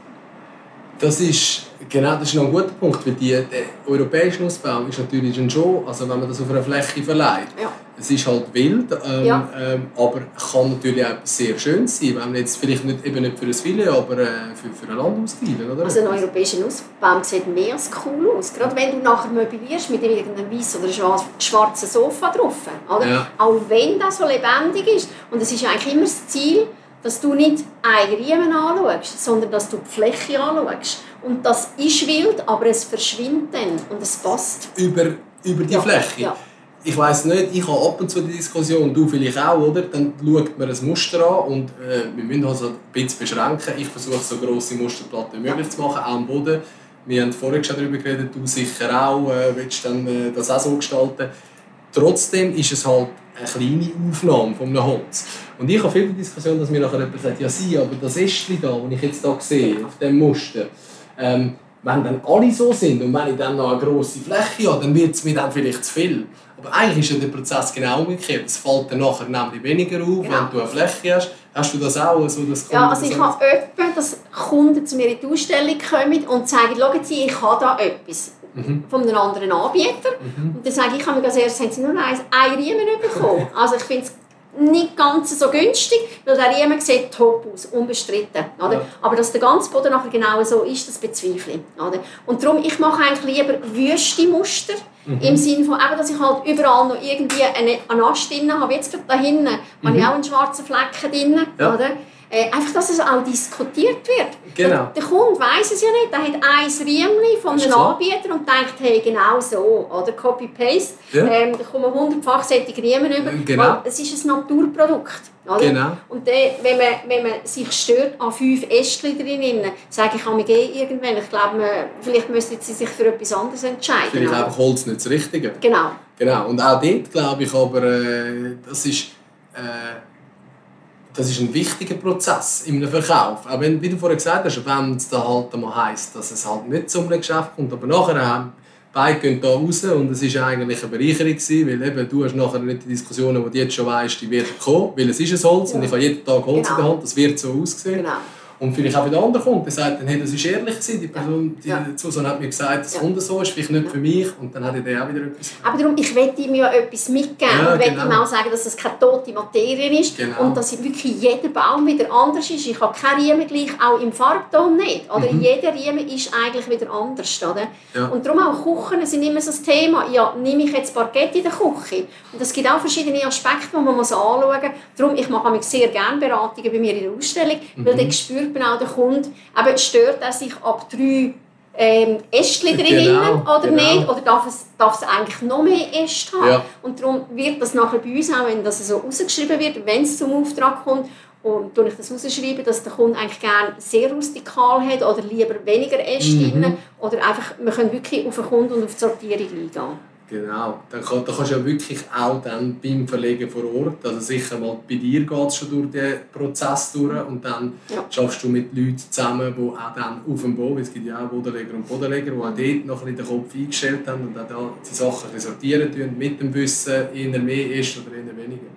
Das ist, genau, das ist noch ein guter Punkt, weil die, der europäische Nussbaum ist natürlich schon, also wenn man das auf einer Fläche verleiht, Ja. es ist halt wild, ähm, Ja. ähm, aber kann natürlich auch sehr schön sein, wenn man jetzt vielleicht nicht, eben nicht für ein Filet, aber äh, für, für ein Land austeilen, oder? Also ein europäischer Nussbaum sieht mehr als cool aus. Gerade wenn du nachher möblierst mit irgendeinem weißen oder schwarz- schwarzen Sofa drauf. Oder? Ja. Auch wenn das so lebendig ist. Und es ist eigentlich immer das Ziel, dass du nicht einen Riemen anschaust, sondern dass du die Fläche anschaust. Und das ist wild, aber es verschwindet dann und es passt. über, über die Ja, Fläche. ja. Ich weiß nicht, ich habe ab und zu die Diskussion, du vielleicht auch, oder? Dann schaut man ein Muster an und äh, wir müssen uns halt ein bisschen beschränken. Ich versuche so grosse Musterplatten wie möglich zu machen, auch am Boden. Wir haben vorhin schon darüber geredet, du sicher auch, äh, willst dann äh, das auch so gestalten. Trotzdem ist es halt eine kleine Aufnahme von einem Holz. Und ich habe viele Diskussionen, dass mir nachher jemand sagt, ja sie, aber das Ästchen da, das ich jetzt hier sehe, auf dem Muster, ähm, wenn dann alle so sind und wenn ich dann noch eine grosse Fläche habe, dann wird es mir dann vielleicht zu viel. Aber eigentlich ist ja der Prozess genau umgekehrt. Es fällt dann nachher nämlich weniger auf, Genau. wenn du eine Fläche hast. Hast du das auch? So, dass Ja, also ich so- habe öppe, dass Kunden zu mir in die Ausstellung kommen und sagen, schauen Sie, ich habe da etwas Mhm. von einem anderen Anbieter. Und dann sage ich, ich habe mir als erstes, haben Sie nur ein, ein Riemen bekommen. [laughs] Also ich finde es nicht ganz so günstig, weil der Riemen sieht top aus, unbestritten. Oder? Ja. Aber dass der ganze Boden nachher genau so ist, das bezweifle ich. Oder? Und darum, ich mache eigentlich lieber wüste Muster, Mhm. im Sinne von, eben, dass ich halt überall noch irgendwie eine, eine Ast drin habe. Jetzt gerade da hinten habe ich auch einen schwarzen Flecken drin. Mhm. Ja. Oder? Äh, einfach, dass es auch diskutiert wird. Genau. Der Kunde weiß es ja nicht. Er hat ein Riemli von einem. Anbieter und denkt, hey, genau so. Oder Copy-Paste. Ja. Ähm, da kommen hundertfach solche Riemen über. Genau. Weil es ist ein Naturprodukt. Oder? Genau. Und dann, wenn, man, wenn man sich stört an fünf Ästchen drin, sage ich an mich irgendwann, ich glaube, man, vielleicht müssten sie sich für etwas anderes entscheiden. Vielleicht einfach Holz nicht das Richtige. Genau. Genau, und auch dort glaube ich aber, äh, das ist, äh, das ist ein wichtiger Prozess einem Verkauf. Auch wenn, wie du vorhin gesagt hast, wenn es dann halt einmal heisst, dass es halt nicht zum Geschäft kommt, aber nachher haben beide gehen da raus und es war eigentlich eine Bereicherung, gewesen, weil eben, du hast nachher nicht die Diskussionen, die du jetzt schon weißt, die werden kommen, weil es ist ein Holz und Ja. ich habe jeden Tag Holz in der Genau. Hand, das wird so aussehen. genau. Und vielleicht auch wieder andere kommt, der sagt dann, hey, das ist ehrlich gewesen, die Person, die Ja. Susan hat mir gesagt, das Ja. kommt so, ist vielleicht nicht für mich und dann hat er auch wieder etwas Aber darum, ich will ihm ja etwas mitgeben Ja, und genau. ihm auch sagen, dass es keine tote Materie ist Genau. und dass wirklich jeder Baum wieder anders ist. Ich habe keinen Riemen gleich, auch im Farbton nicht. Oder Mhm. jeder Riemen ist eigentlich wieder anders. Oder? Ja. Und darum auch Kuchen sind immer so das Thema. Ja, nehme ich jetzt Parkett in der Küche? Und es gibt auch verschiedene Aspekte, die man muss anschauen muss. Darum, ich mache mich sehr gerne Beratungen bei mir in der Ausstellung, weil Mhm. dann spürt man auch den Kunden, eben stört er sich ab drei ähm, Ästchen drin Genau, oder genau. nicht? Oder darf es, darf es eigentlich noch mehr Äste haben? Ja. Und darum wird das nachher bei uns auch, wenn das so rausgeschrieben wird, wenn es zum Auftrag kommt, und tue ich das rausschreiben, dass der Kunde eigentlich gerne sehr rustikal hat oder lieber weniger Äste Mhm. drin. Oder einfach, wir können wirklich auf den Kunden und auf die Sortierung eingehen. Genau, dann kann, dann kannst du ja wirklich auch dann beim Verlegen vor Ort, also sicher mal bei dir geht es schon durch den Prozess durch und dann Ja. schaffst du mit Leuten zusammen, die auch dann auf dem Boden, es gibt ja auch Bodenleger und Bodenleger, die auch dort noch ein bisschen den Kopf eingestellt haben und auch da die Sachen ein bisschen sortieren tun, mit dem Wissen, eher mehr ist oder eher weniger.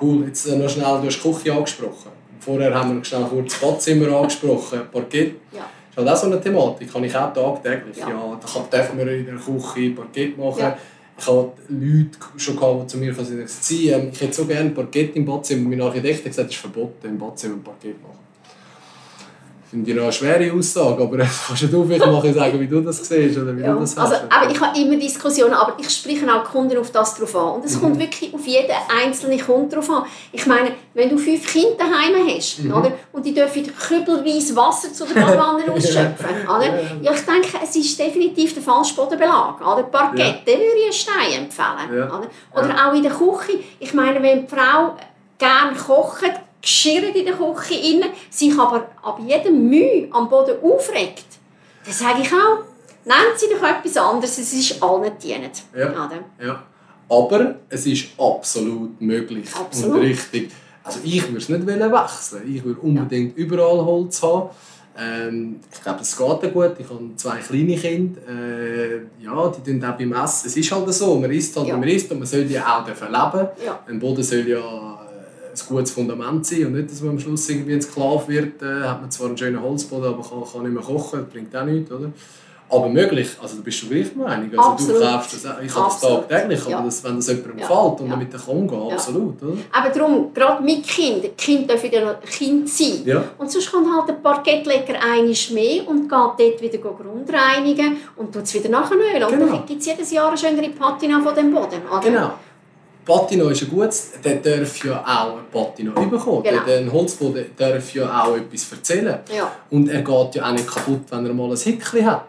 Cool, jetzt äh, noch schnell, du hast die Küche angesprochen. Vorher haben wir schnell kurz das Badzimmer angesprochen, Parkett. Ja. Das ist halt auch so eine Thematik, kann ich auch tagtäglich. Ja. Ja. da kann, darf man in der Küche Parkett machen. Ja. Ich habe Leute schon gehabt, die zu mir gesagt haben, «Sie, ähm, ich hätte so gerne Parkett im Badzimmer. Mein Architekt hat gesagt, es ist verboten, im Badzimmer Parkett zu machen. Finde ich noch eine schwere Aussage, aber [laughs] kannst du vielleicht mal sagen, wie du das siehst oder wie Ja. du das Also, hast? aber ich habe immer Diskussionen, aber ich spreche auch Kunden auf das drauf an. Und es Mhm. kommt wirklich auf jeden einzelnen Kunden drauf an. Ich meine, wenn du fünf Kinder daheim hast, Mhm. oder, und die dürfen kübelweise Wasser zu der Badewanne [laughs] [laughs] ausschöpfen, oder? Ja, ja. Ja, ich denke, es ist definitiv der falsche Bodenbelag. Oder? Parkett, den würde ich einen Stein empfehlen. Ja. Oder, oder auch in der Küche. Ich meine, wenn die Frau gerne kocht, geschirrt in der Küche innen, sich aber ab jedem Mühe am Boden aufregt, dann sage ich auch, nennt sie doch etwas anderes, es ist allen dienend. Ja. Ja. Aber es ist absolut möglich Absolut. und richtig. Also ich würde es nicht wechseln. Ich würde unbedingt überall Holz haben. Ähm, ich glaube, es geht auch gut. Ich habe zwei kleine Kinder. Äh, ja, die tun auch beim Essen. Es ist halt so, man isst halt, Ja. wie man isst und man soll ja auch leben. Ja. Ein Boden soll ja ein gutes Fundament sein und nicht, dass man am Schluss irgendwie ein Sklave wird, äh, hat man zwar einen schönen Holzboden, aber kann, kann nicht mehr kochen, das bringt auch nichts, oder? Aber möglich, also du bist du gleich Meinung. Also Absolut. du kaufst das, ich habe das tagtäglich, aber Ja. das, wenn das jemandem Ja. gefällt und Ja. damit kann umgehen, Ja. absolut, oder? Aber darum, gerade mit Kind, Kind dürfen ja Kind sein. Ja. Und sonst kommt halt der Parkettlecker einiges mehr und geht dort wieder grundreinigen und tut es wieder nachnölen. Und Genau. dann gibt es jedes Jahr eine schönere Patina von dem Boden. Oder? Genau. Patino ist ein gutes, der darf ja auch ein Patino bekommen. Genau. Der, der Holzboden darf ja auch etwas erzählen. Ja. Und er geht ja auch nicht kaputt, wenn er mal ein Hickli hat.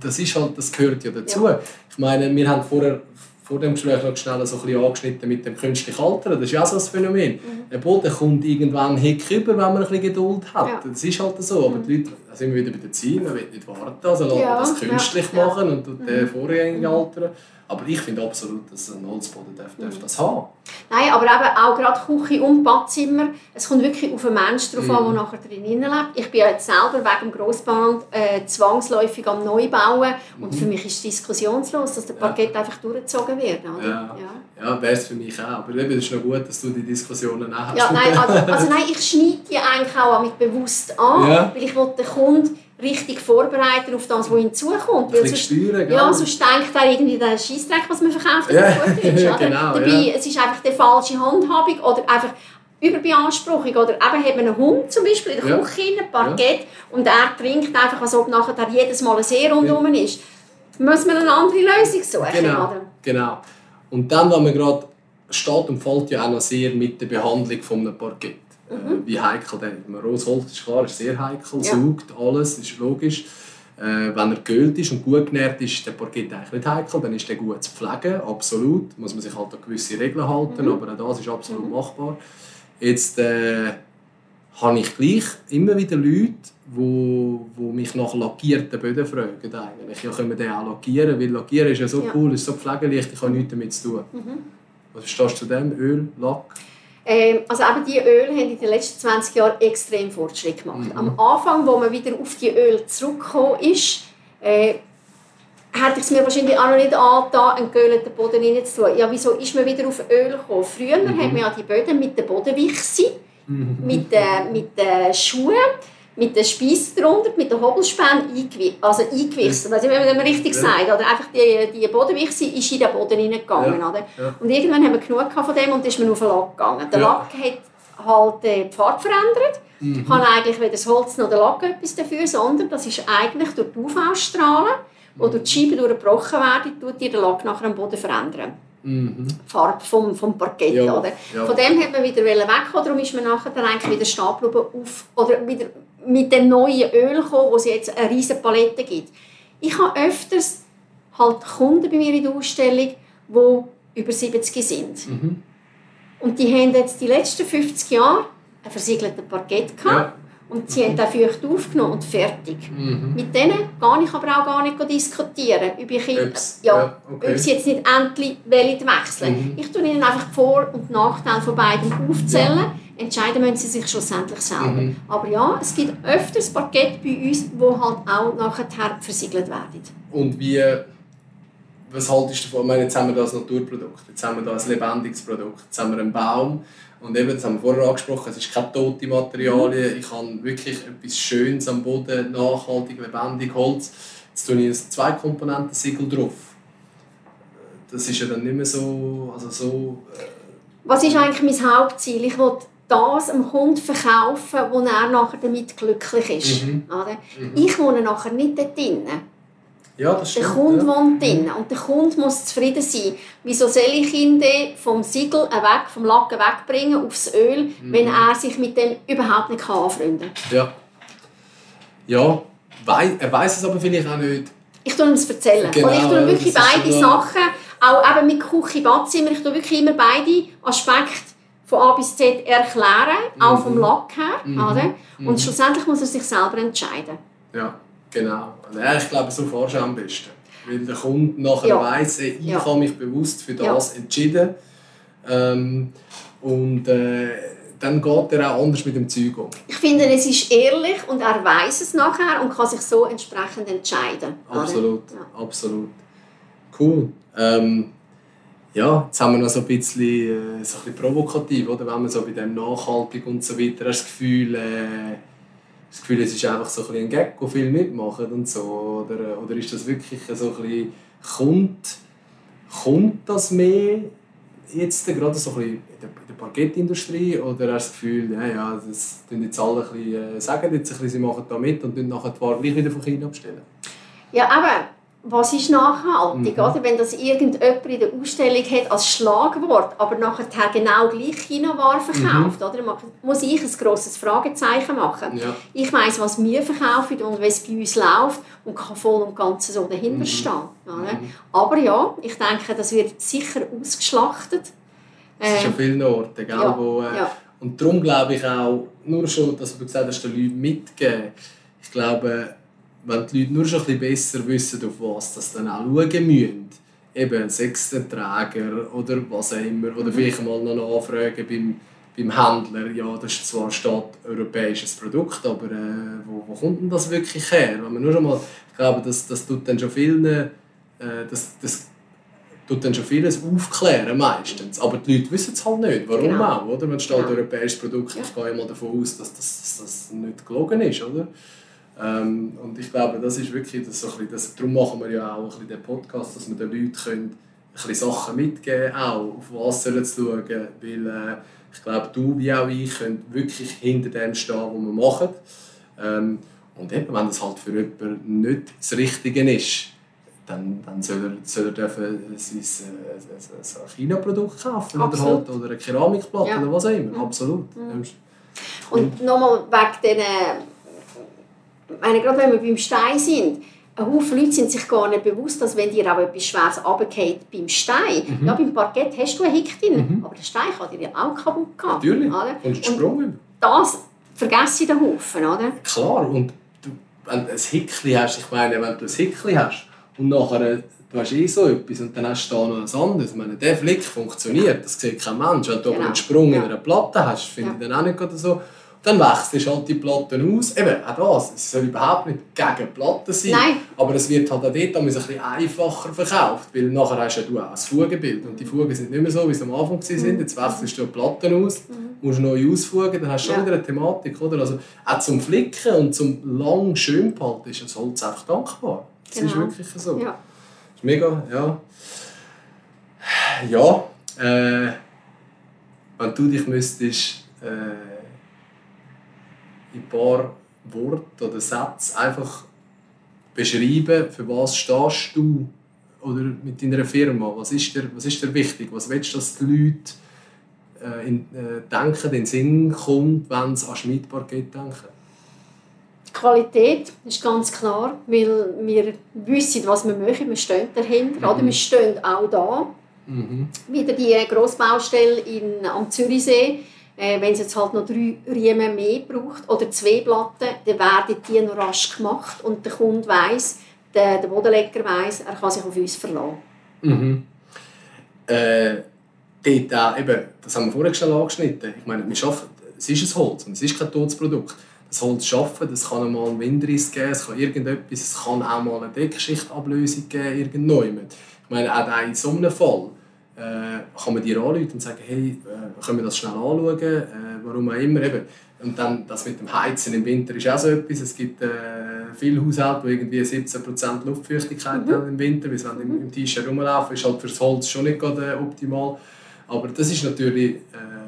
Das, ist halt, das gehört ja dazu. Ich meine, wir haben vorher, vor dem Gespräch noch schnell so ein bisschen angeschnitten mit dem künstlichen Altern. Das ist ja auch so ein Phänomen. Mhm. Der Boden kommt irgendwann Hick über, wenn man ein bisschen Geduld hat. Ja. Das ist halt so. Aber die Leute, da sind wir wieder bei der Ziel, man will nicht warten. Also lässt Ja, man das künstlich ja, ja. machen und tut den vorgängig altern. Aber ich finde absolut, dass ein Holzboden darf, darf Mhm. das haben. Nein, aber eben auch gerade Küche und Badzimmer. Es kommt wirklich auf den Menschen drauf an, Mhm. der nachher drinnen lebt. Ich bin ja jetzt selber wegen dem Grossband äh, zwangsläufig am Neubauen. Und für mich ist es diskussionslos, dass der Mhm. Ja. Parkett einfach durchgezogen wird. Oder? Ja. Ja. Ja, wäre es für mich auch. Aber eben, es ist noch gut, dass du die Diskussionen auch hast. Ja, nein, [laughs] also, also nein, ich schneide die eigentlich auch mit bewusst an, Ja. weil ich will den Kunden richtig vorbereiten auf das, was ihm zukommt. Weil sonst, gell? ja, sonst denkt er irgendwie, der Scheissdreck, was man verkauft, Ja, ja. gut ist. [laughs] Oder? genau, Dabei, ja. es ist einfach die falsche Handhabung oder einfach Überbeanspruchung. Oder eben hat man einen Hund zum Beispiel in der Ja. Küche, ein Parkett, und er trinkt einfach, als ob nachher jedes Mal ein See rundherum ist. Muss man eine andere Lösung suchen. Genau, Oder? genau. Und dann, wenn man gerade steht und fällt ja auch noch sehr mit der Behandlung von einem Parkett. Äh, wie heikel der ist. Ein Rosholz ist klar, ist sehr heikel, Ja. saugt alles, ist logisch. Äh, wenn er geölt ist und gut genährt ist, der Parkett eigentlich nicht heikel, dann ist der gut zu pflegen, absolut. Muss man sich halt an gewisse Regeln halten, Mhm. aber auch das ist absolut machbar. Jetzt äh, habe ich gleich immer wieder Leute, wo, wo mich nach lackierten Böden fragen. Eigentlich. Ja, können wir den auch lackieren? Weil lackieren ist ja so Ja. cool, ist so pflegeleicht, ich habe nichts damit zu tun. Was verstehst du zu dem? Öl, Lack? Ähm, also eben die Öle haben in den letzten 20 Jahren extrem Fortschritt gemacht. Am Anfang, wo man wieder auf die Öle zurückgekommen ist, äh, hätte ich es mir wahrscheinlich auch noch nicht angetan, einen geölten Boden reinzutun. Ja, wieso ist man wieder auf Öl gekommen? Früher hat man ja die Böden mit der Bodenwichse, mit den mit den Schuhen, mit den Speissen drunter, mit den Hobelspänen eingewichst. Also eingewichst, also wenn man dem richtig Ja. sagt. Oder einfach die, die Bodenwichse ist in den Boden hineingegangen. Ja. Oder? Ja. Und irgendwann haben wir genug von dem und ist man auf den Lack gegangen. Der. Lack hat halt äh, die Farbe verändert. Mhm. Kann eigentlich weder das Holz noch der Lack etwas dafür, sondern das ist eigentlich durch die UV-Strahlen, wo durch die Scheiben durchgebrochen werden, tut dir der Lack nachher am Boden verändern. Mhm. Farbe vom, vom Parkett. Ja, Oder? ja. Von dem hat man wieder wegkommen, darum ist man nachher dann eigentlich wieder geblieben auf, oder wieder mit dem neuen Öl gekommen, wo es jetzt eine riesige Palette gibt. Ich habe öfters halt Kunden bei mir in der Ausstellung, die über 70 sind. Mhm. Und die haben jetzt die letzten 50 Jahre ein versiegeltes Parkett gehabt. Ja. Und sie haben feucht aufgenommen und fertig. Mhm. Mit denen kann ich aber auch gar nicht diskutieren. Ob, ich, Ob's- ja, ja, okay. ob sie jetzt nicht endlich wechseln Mhm. Ich tue ihnen einfach Vor- und Nachteile von beiden aufzählen. Entscheiden müssen sie sich schlussendlich selber. Mhm. Aber ja, es gibt öfters Parkett bei uns, die halt auch nachher versiegelt werden. Und wie, was haltest du davon? Ich meine, jetzt haben wir das Naturprodukt, jetzt haben wir da ein lebendiges Produkt, jetzt haben wir einen Baum und eben, das haben wir vorher angesprochen, es ist keine tote Materialien, ich habe wirklich etwas Schönes am Boden, nachhaltig, lebendig Holz. Jetzt tue ich ein Zwei-Komponenten-Siegel drauf. Das ist ja dann nicht mehr so, also so... Äh, Was ist eigentlich mein Hauptziel? Ich will das dem Kunden verkaufen, wo er nachher damit glücklich ist. Mhm. Oder? Ich wohne nachher nicht dort drinnen. ja, das Der stimmt. Kunde ja. wohnt drinnen und der Kunde muss zufrieden sein. Wieso soll ich ihn vom Siegel weg, vom Lacken wegbringen aufs Öl, Mhm. wenn er sich mit dem überhaupt nicht anfreunden kann? Ja. Ja, er weiß es aber vielleicht auch nicht. Ich tue ihm das erzählen. Genau, und ich tue wirklich beide Sachen, auch eben mit Küche, Badzimmer, ich tue wirklich immer beide Aspekte von A bis Z erklären, auch Mhm. vom Lack her. Oder? Und schlussendlich muss er sich selber entscheiden. Ja, genau. Ja, ich glaube, so fahrst du am besten. Weil der Kunde nachher Ja. weiss, ich Ja. habe mich bewusst für Ja. das entschieden. Ähm, und äh, dann geht er auch anders mit dem Zeug um. Ich finde, es ist ehrlich und er weiß es nachher und kann sich so entsprechend entscheiden. Absolut, Ja. absolut. Cool. Ähm, ja, jetzt haben wir noch so ein bisschen, äh, so ein bisschen provokativ, oder? wenn man so bei dem nachhaltig und so weiter hast das Gefühl, äh, das Gefühl, es ist einfach so ein, ein Gag, wo viel mitmachen und so, oder, oder ist das wirklich so ein bisschen, kommt, kommt das mehr jetzt gerade so ein bisschen in der, in der Parkettindustrie oder hast du das Gefühl, ja, ja das tun jetzt alle ein bisschen, äh, sagen jetzt ein bisschen, sie machen da mit und dann nachher die Ware gleich wieder von China bestellen? Ja, aber was ist nachhaltig? Mhm. Oder? Wenn das irgendjemand in der Ausstellung hat als Schlagwort, aber nachher genau gleich China-Ware verkauft, mhm. oder? muss ich ein grosses Fragezeichen machen. Ja. Ich weiß, was wir verkaufen und wie es bei uns läuft und kann voll und ganz so dahinter mhm. stehen. Mhm. Aber ja, ich denke, das wird sicher ausgeschlachtet. Das ist an vielen Orten, gell, ja. wo... Äh, ja. Und darum glaube ich auch, nur schon, dass du gesagt hast, den Leuten mitgeben, ich glaube, wenn die Leute nur schon ein bisschen besser wissen, auf was das dann auch schauen müssen, eben sechs Träger oder was auch immer, oder mhm. vielleicht mal noch nachfragen beim, beim Händler, ja, das ist zwar steht europäisches Produkt, aber äh, wo, wo kommt denn das wirklich her? Wenn man nur schon mal, ich glaube, das, das tut dann schon vielen, äh, das, das tut dann schon vieles aufklären meistens, aber die Leute wissen es halt nicht, warum genau. auch, oder? Wenn steht genau. europäisches Produkt, ich gehe mal davon aus, dass das, dass das nicht gelogen ist, oder? Ähm, und ich glaube, das ist wirklich das, so ein bisschen, das, darum machen wir ja auch ein bisschen den Podcast, dass wir den Leuten können, ein bisschen Sachen mitgeben auch auf was sollen sie schauen, weil äh, ich glaube, du wie auch ich können wirklich hinter dem stehen, was wir machen. Ähm, und eben, wenn das halt für jemanden nicht das Richtige ist, dann, dann soll er, soll er dürfen sein, äh, ein China-Produkt kaufen oder, halt, oder eine Keramikplatte ja. oder was auch immer. Absolut. Mhm. Und nochmal wegen diesen meine, gerade wenn wir beim Stein sind, ein Haufen Leute sind sich gar nicht bewusst, dass wenn dir auch etwas Schweres runterfällt beim Stein, mhm. ja, beim Parkett hast du einen Hick drin, mhm. aber der Stein kann dir ja auch kaputt gehen. Natürlich, oder? und Sprung Das vergesse ich den Haufen, oder? Klar, und du, wenn du ein Hickli hast, ich meine, wenn du ein Hickli hast und nachher du hast eh so etwas und dann hast du da noch etwas anderes. Ich meine, der Flick funktioniert, das sieht kein Mensch. Wenn du genau. einen Sprung ja. in einer Platte hast, finde ja. ich dann auch nicht so dann wechselst du halt die Platten aus. Eben, auch das, es soll überhaupt nicht gegen Platten sein, Nein. aber es wird halt auch dort ein bisschen einfacher verkauft, weil nachher hast du auch das Fugenbild und die Fugen sind nicht mehr so, wie sie am Anfang waren. Mhm. Jetzt wechselst du die Platten aus, mhm. musst neu ausfugen, dann hast du schon wieder eine Thematik. Oder? Also, auch zum Flicken und zum lang schön behalten ist das Holz einfach dankbar. Das genau. ist wirklich so. Ja. Das ist mega, ja. Ja, äh, wenn du dich müsstest... Äh, in ein paar Worten oder Sätzen einfach beschreiben, für was stehst du oder mit deiner Firma, was ist dir, was ist dir wichtig, was willst du, dass die Leute äh, in, äh, denken, in den Sinn kommt, wenn sie an Schmiedparkett denken? Die Qualität ist ganz klar, weil wir wissen, was wir machen, wir stehen dahinter, mhm. oder wir stehen auch da. Mhm. Wieder die Grossbaustelle in, am Zürichsee, äh, wenn es jetzt halt noch drei Riemen mehr braucht oder zwei Platten, dann werden die noch rasch gemacht und der Kunde weiss, der, der Bodenleger weiss, er kann sich auf uns verlassen. Mhm. Äh, dort auch, eben, das haben wir vorher schon angeschnitten. Ich meine, wir schaffen, es ist ein Holz und es ist kein totes Produkt. Das Holz schaffen, das kann einmal einen Windriss geben, es kann irgendetwas, es kann auch mal eine Deckschichtablösung geben, irgendjemand. Ich meine, auch in so einem Fall äh, kann man dir anrufen und sagen, hey, äh, können wir das schnell anschauen, äh, warum auch immer. Eben. Und dann das mit dem Heizen im Winter ist auch so etwas. Es gibt äh, viele Haushalte, die irgendwie 17% Luftfeuchtigkeit mhm. haben im Winter, weil sie im, im T-Shirt rumlaufen, ist halt für das Holz schon nicht gerade äh, optimal. Aber das ist natürlich äh,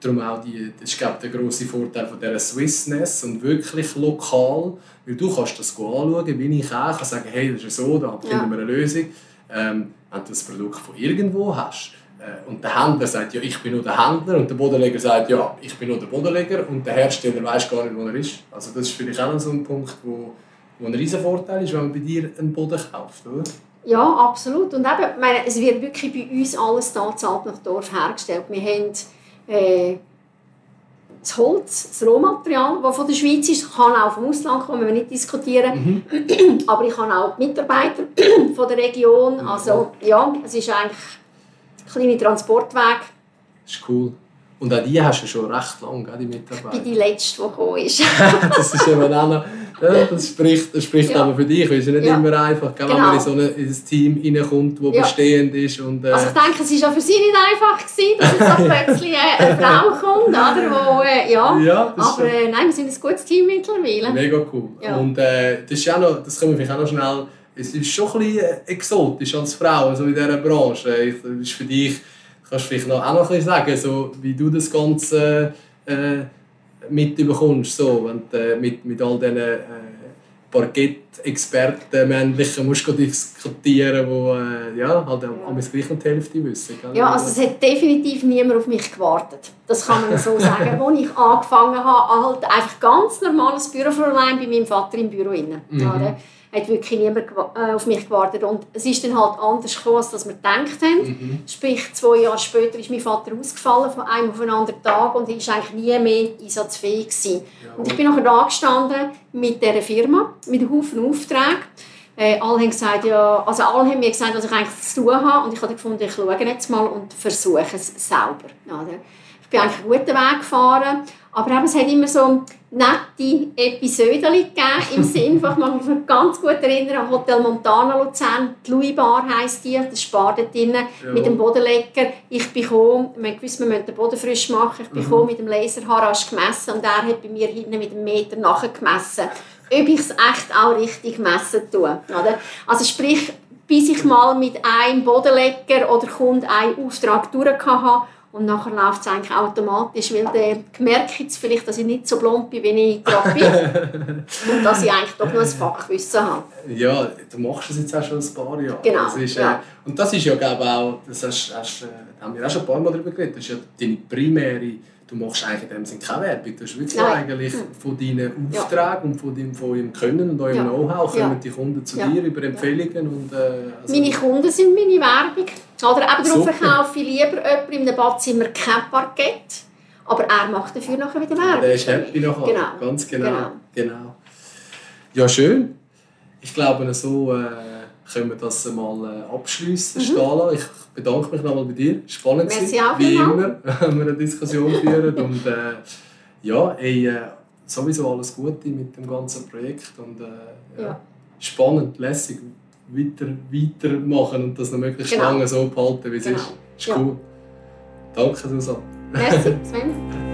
darum auch die, das ist, glaube ich, der grosse Vorteil von dieser Swissness und wirklich lokal, weil du kannst das anschauen, wie ich auch, kann sagen, hey, das ist so, da finden ja. wir eine Lösung. Ähm, wenn du das Produkt von irgendwo hast äh, und der Händler sagt, ja, ich bin nur der Händler und der Bodenleger sagt, ja, ich bin nur der Bodenleger und der Hersteller weiß gar nicht, wo er ist. Also das ist vielleicht auch so ein Punkt, wo, wo ein riesen Vorteil ist, wenn man bei dir einen Boden kauft, oder? Ja, absolut. Und eben, meine, es wird wirklich bei uns alles da nach Dorf hergestellt. Wir haben äh, das Holz, das Rohmaterial, das von der Schweiz ist, kann auch vom Ausland kommen, wir nicht diskutieren. Mhm. Aber ich habe auch die Mitarbeiter [clears throat] von der Region. Also ja, es ist eigentlich ein kleiner Transportweg. Das ist cool. Und auch die hast du schon recht lange, die Mitarbeiter. Ich bin die Letzte, die gekommen ist. [laughs] das ist eben auch noch, das spricht, das spricht Ja. aber für dich. Es ist ja nicht Ja. immer einfach, gell, wenn Genau. man in so ein, in ein Team reinkommt, das Ja. bestehend ist. Und, äh, Also ich denke, es war auch für sie nicht einfach, gewesen, dass jetzt so plötzlich eine eine [laughs] Frau kommt, oder, wo, äh, ja. ja, Aber äh, nein, wir sind ein gutes Team mittlerweile. Mega cool. Und äh, das ist auch noch, das können wir vielleicht auch noch schnell, es ist schon ein bisschen äh, exotisch als Frau, also in dieser Branche. Das ist für dich, kannst du vielleicht noch, auch noch ein bisschen sagen, so, wie du das Ganze äh, mitbekommst, so, wenn du äh, mit, mit all diesen äh, Parkett-Experten, männlichen, musst du diskutieren, die äh, ja, halt am am gleich die Hälfte wissen. Gell? Ja, also es hat definitiv niemand auf mich gewartet. Das kann man so [laughs] sagen. Als ich angefangen habe, halt einfach ganz normales Bürofräulein bei meinem Vater im Büro. Rein, Mhm. oder? Hat wirklich niemand äh, auf mich gewartet. Und es ist dann halt anders gekommen, als wir gedacht haben. Mhm. Sprich, zwei Jahre später ist mein Vater ausgefallen von einem auf den anderen Tag und ist eigentlich nie mehr einsatzfähig gewesen. Und ich bin nachher da gestanden mit dieser Firma, mit einem Haufen Aufträgen. Äh, alle haben gesagt, ja, also alle haben mir gesagt, was ich eigentlich zu tun habe. Und ich habe gefunden, ich schaue jetzt mal und versuche es selber. Oder? Ich bin eigentlich einen guten Weg gefahren. Aber eben, es hat immer so nette Episoden gegeben, im [laughs] Sinn von, ich mag mich ganz gut erinnern Hotel Montana Luzern, die Louis Bar heisst die, das Bar dort drinnen, mit dem Bodenleger. Ich bin gekommen, wir gewusst, wir müssen den Boden frisch machen, ich bin gekommen, mit dem Laserharasch gemessen und er hat bei mir hinten mit einem Meter nachgemessen, ob ich es echt auch richtig messen tue. Oder? Also sprich, bis ich mal mit einem Bodenleger oder Kunde einen Auftrag durch habe, und nachher läuft es eigentlich automatisch, weil der gemerkt jetzt vielleicht, dass ich nicht so blond bin, wie ich gerade bin. [laughs] und dass ich eigentlich doch noch ein Fachwissen habe. Ja, du machst das jetzt auch schon ein paar Jahre. Genau, Das ist, äh, ja. Und das ist ja glaube ich, auch, das hast, hast, äh, da haben wir auch schon ein paar Mal darüber geredet, das ist ja deine primäre, du machst eigentlich in dem Sinne keine Werbung, du hast wirklich Nein. eigentlich Hm. von deinen Ja. Aufträgen und von deinem, von Können und eurem Ja. Know-how Ja. kommen die Kunden zu Ja. dir über Empfehlungen und äh, also, Meine Kunden sind meine Werbung. Oder eben darum verkaufe ich lieber jemanden in einem Badzimmer kein Parkett, aber er macht dafür nachher wieder Werbung. der ist happy nachher. Genau. Ganz genau. Genau. genau. Ja, schön. Ich glaube, so äh, können wir das mal äh, abschließen, Mhm. Stala. Ich bedanke mich nochmal bei dir. Spannend Merci auch wie vielmals. immer, [laughs] wenn wir eine Diskussion führen. Und äh, ja, ey, äh, sowieso alles Gute mit dem ganzen Projekt. Und, äh, Ja. Spannend, lässig, weiter, weitermachen und das noch möglichst Genau. lange so behalten, wie es Genau. ist. Ist Ja. cool. Danke, Susanne. Merci, [laughs] Sven.